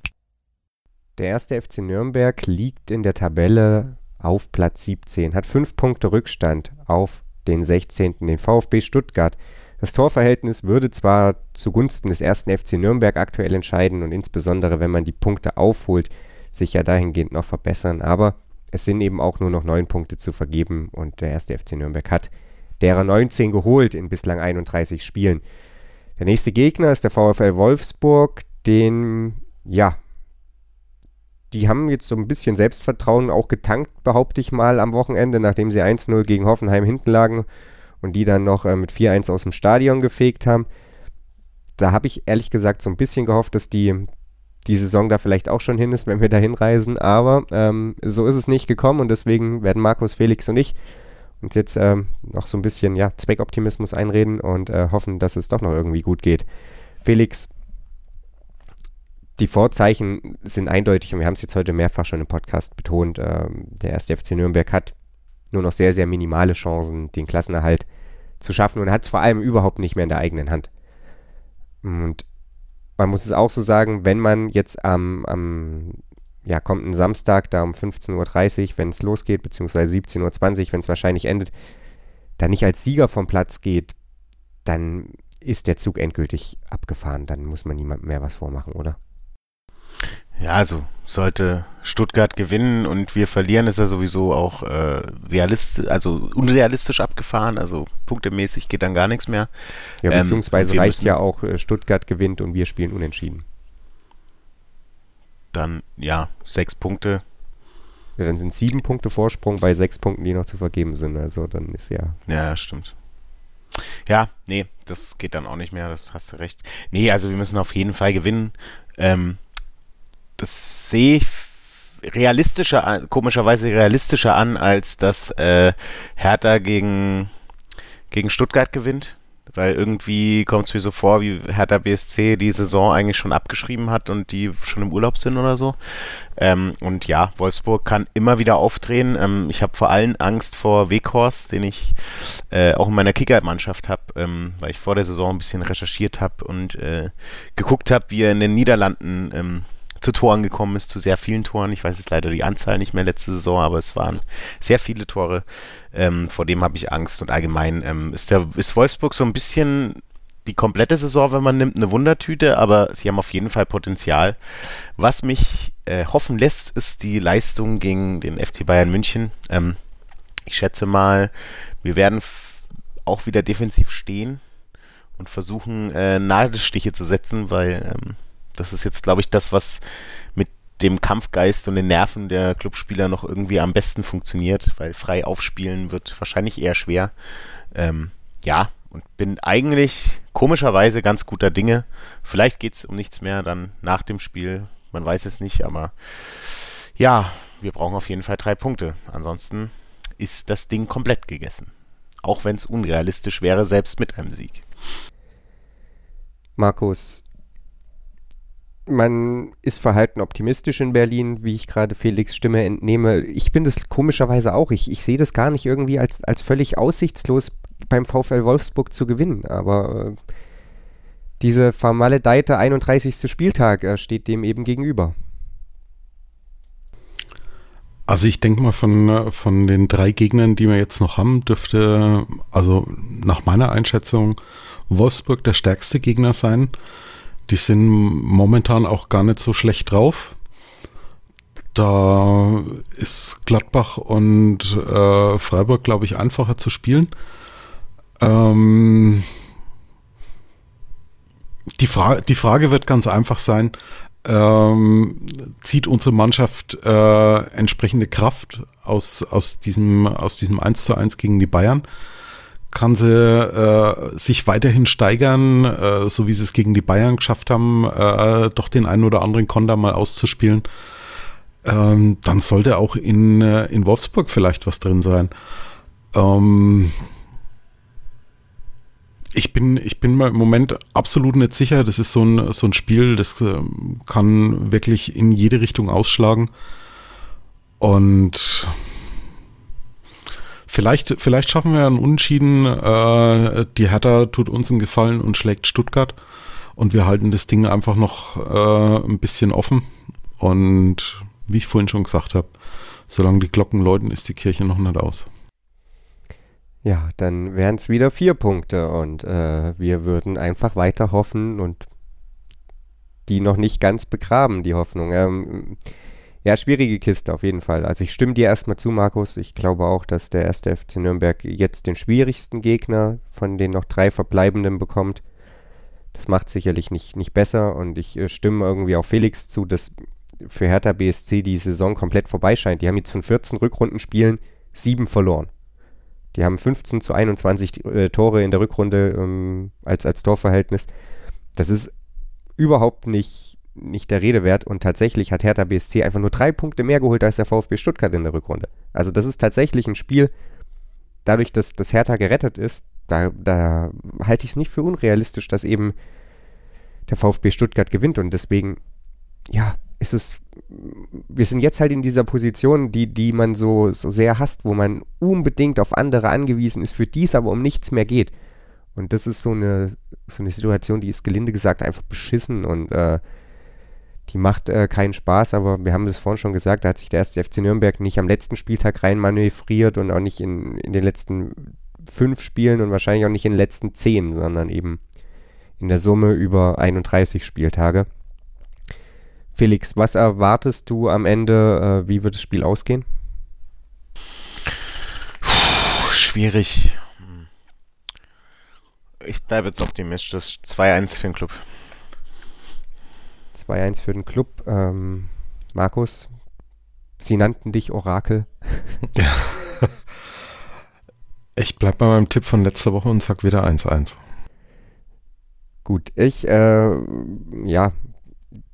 Der erste FC Nürnberg liegt in der Tabelle auf Platz 17, hat fünf Punkte Rückstand auf den 16., den VfB Stuttgart. Das Torverhältnis würde zwar zugunsten des ersten FC Nürnberg aktuell entscheiden und insbesondere, wenn man die Punkte aufholt, sich ja dahingehend noch verbessern, aber es sind eben auch nur noch neun Punkte zu vergeben und der erste FC Nürnberg hat derer 19 geholt in bislang 31 Spielen. Der nächste Gegner ist der VfL Wolfsburg, den, ja, die haben jetzt so ein bisschen Selbstvertrauen auch getankt, behaupte ich mal, am Wochenende, nachdem sie 1-0 gegen Hoffenheim hinten lagen und die dann noch äh, mit 4-1 aus dem Stadion gefegt haben. Da habe ich ehrlich gesagt so ein bisschen gehofft, dass die, die Saison da vielleicht auch schon hin ist, wenn wir da hinreisen, aber ähm, so ist es nicht gekommen und deswegen werden Markus, Felix und ich uns jetzt ähm, noch so ein bisschen ja, Zweckoptimismus einreden und äh, hoffen, dass es doch noch irgendwie gut geht. Felix, die Vorzeichen sind eindeutig und wir haben es jetzt heute mehrfach schon im Podcast betont. Ähm, der erste FC Nürnberg hat nur noch sehr, sehr minimale Chancen, den Klassenerhalt zu schaffen und hat es vor allem überhaupt nicht mehr in der eigenen Hand. Und man muss es auch so sagen, wenn man jetzt am, am ja, kommt ein Samstag da um 15.30 Uhr, wenn es losgeht, beziehungsweise 17.20 Uhr, wenn es wahrscheinlich endet, da nicht als Sieger vom Platz geht, dann ist der Zug endgültig abgefahren. Dann muss man niemandem mehr was vormachen, oder? Ja, also sollte Stuttgart gewinnen und wir verlieren, ist er sowieso auch äh, realistisch, also unrealistisch abgefahren. Also punktemäßig geht dann gar nichts mehr. Ja, beziehungsweise ähm, reicht ja auch, äh, Stuttgart gewinnt und wir spielen unentschieden dann ja, sechs Punkte. Ja, dann sind sieben Punkte Vorsprung bei sechs Punkten, die noch zu vergeben sind. Also dann ist ja. Ja, stimmt. Ja, nee, das geht dann auch nicht mehr, das hast du recht. Nee, also wir müssen auf jeden Fall gewinnen. Ähm, das sehe ich realistischer, komischerweise realistischer an, als dass äh, Hertha gegen, gegen Stuttgart gewinnt weil irgendwie kommt es mir so vor, wie Hertha BSC die Saison eigentlich schon abgeschrieben hat und die schon im Urlaub sind oder so. Ähm, und ja, Wolfsburg kann immer wieder aufdrehen. Ähm, ich habe vor allem Angst vor Weghorst, den ich äh, auch in meiner Kicker-Mannschaft habe, ähm, weil ich vor der Saison ein bisschen recherchiert habe und äh, geguckt habe, wie er in den Niederlanden ähm, zu Toren gekommen ist, zu sehr vielen Toren. Ich weiß jetzt leider die Anzahl nicht mehr letzte Saison, aber es waren sehr viele Tore. Ähm, vor dem habe ich Angst und allgemein ähm, ist, der, ist Wolfsburg so ein bisschen die komplette Saison, wenn man nimmt, eine Wundertüte, aber sie haben auf jeden Fall Potenzial. Was mich äh, hoffen lässt, ist die Leistung gegen den FC Bayern München. Ähm, ich schätze mal, wir werden auch wieder defensiv stehen und versuchen, äh, Nadelstiche zu setzen, weil ähm, das ist jetzt, glaube ich, das, was mit dem Kampfgeist und den Nerven der Clubspieler noch irgendwie am besten funktioniert, weil frei aufspielen wird wahrscheinlich eher schwer. Ähm, ja, und bin eigentlich komischerweise ganz guter Dinge. Vielleicht geht es um nichts mehr dann nach dem Spiel. Man weiß es nicht, aber ja, wir brauchen auf jeden Fall drei Punkte. Ansonsten ist das Ding komplett gegessen. Auch wenn es unrealistisch wäre, selbst mit einem Sieg. Markus, man ist verhalten optimistisch in Berlin, wie ich gerade Felix Stimme entnehme. Ich bin das komischerweise auch. Ich, ich sehe das gar nicht irgendwie als, als völlig aussichtslos beim VfL Wolfsburg zu gewinnen. Aber äh, diese vermaledeite 31. Spieltag äh, steht dem eben gegenüber. Also ich denke mal, von, von den drei Gegnern, die wir jetzt noch haben, dürfte, also nach meiner Einschätzung, Wolfsburg der stärkste Gegner sein. Die sind momentan auch gar nicht so schlecht drauf. Da ist Gladbach und äh, Freiburg, glaube ich, einfacher zu spielen. Ähm, die, Fra die Frage wird ganz einfach sein, ähm, zieht unsere Mannschaft äh, entsprechende Kraft aus, aus, diesem, aus diesem 1 zu 1 gegen die Bayern? Kann sie äh, sich weiterhin steigern, äh, so wie sie es gegen die Bayern geschafft haben, äh, doch den einen oder anderen Konter mal auszuspielen? Ähm, dann sollte auch in, äh, in Wolfsburg vielleicht was drin sein. Ähm, ich bin, ich bin mir im Moment absolut nicht sicher. Das ist so ein, so ein Spiel, das äh, kann wirklich in jede Richtung ausschlagen. Und vielleicht, vielleicht schaffen wir einen Unentschieden. Äh, die Hertha tut uns einen Gefallen und schlägt Stuttgart. Und wir halten das Ding einfach noch äh, ein bisschen offen. Und wie ich vorhin schon gesagt habe, solange die Glocken läuten, ist die Kirche noch nicht aus. Ja, dann wären es wieder vier Punkte und äh, wir würden einfach weiter hoffen und die noch nicht ganz begraben, die Hoffnung. Ähm, ja, schwierige Kiste auf jeden Fall. Also ich stimme dir erstmal zu, Markus. Ich glaube auch, dass der erste FC Nürnberg jetzt den schwierigsten Gegner von den noch drei verbleibenden bekommt. Das macht sicherlich nicht, nicht besser und ich äh, stimme irgendwie auch Felix zu, dass für Hertha BSC die Saison komplett vorbei scheint. Die haben jetzt von 14 Rückrundenspielen sieben verloren. Die haben 15 zu 21 äh, Tore in der Rückrunde ähm, als, als Torverhältnis. Das ist überhaupt nicht, nicht der Rede wert und tatsächlich hat Hertha BSC einfach nur drei Punkte mehr geholt als der VfB Stuttgart in der Rückrunde. Also das ist tatsächlich ein Spiel, dadurch, dass das Hertha gerettet ist, da, da halte ich es nicht für unrealistisch, dass eben der VfB Stuttgart gewinnt und deswegen, ja, ist es, wir sind jetzt halt in dieser Position, die, die man so, so sehr hasst, wo man unbedingt auf andere angewiesen ist, für die es aber um nichts mehr geht. Und das ist so eine, so eine Situation, die ist gelinde gesagt einfach beschissen und äh, die macht äh, keinen Spaß, aber wir haben das vorhin schon gesagt, da hat sich der erste FC Nürnberg nicht am letzten Spieltag reinmanövriert und auch nicht in, in den letzten fünf Spielen und wahrscheinlich auch nicht in den letzten zehn, sondern eben in der Summe über 31 Spieltage. Felix, was erwartest du am Ende? Äh, wie wird das Spiel ausgehen? Schwierig. Ich bleibe jetzt optimistisch. 2-1 für den Club. 2-1 für den Club. Ähm, Markus, sie nannten dich Orakel. Ja. Ich bleibe bei meinem Tipp von letzter Woche und sag wieder 1-1. Gut, ich, äh, ja,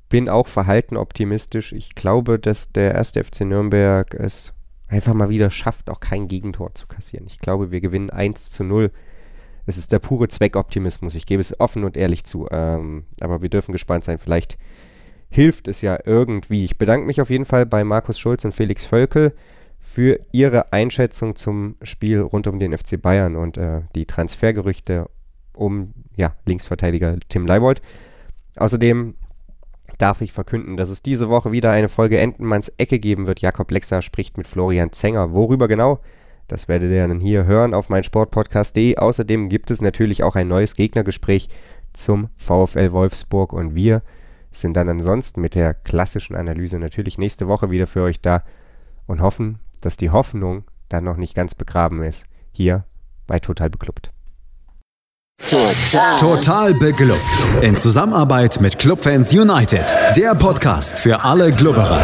bin auch verhalten optimistisch. Ich glaube, dass der erste FC Nürnberg es einfach mal wieder schafft, auch kein Gegentor zu kassieren. Ich glaube, wir gewinnen 1 zu 0. Es ist der pure Zweckoptimismus. Ich gebe es offen und ehrlich zu. Ähm, aber wir dürfen gespannt sein. Vielleicht hilft es ja irgendwie. Ich bedanke mich auf jeden Fall bei Markus Schulz und Felix Völkel für ihre Einschätzung zum Spiel rund um den FC Bayern und äh, die Transfergerüchte um ja, Linksverteidiger Tim Leibold. Außerdem darf ich verkünden, dass es diese Woche wieder eine Folge Entenmanns Ecke geben wird. Jakob Lexer spricht mit Florian Zenger. Worüber genau? Das werdet ihr dann hier hören auf meinsportpodcast.de. Außerdem gibt es natürlich auch ein neues Gegnergespräch zum VfL Wolfsburg und wir sind dann ansonsten mit der klassischen Analyse natürlich nächste Woche wieder für euch da und hoffen, dass die Hoffnung dann noch nicht ganz begraben ist. Hier bei Total Beklubbt. Total. Total beglückt. In Zusammenarbeit mit Clubfans United. Der Podcast für alle Glubberer.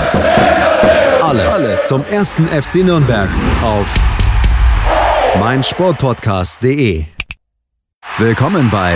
Alles, Alles zum ersten FC Nürnberg auf meinsportpodcast.de. Willkommen bei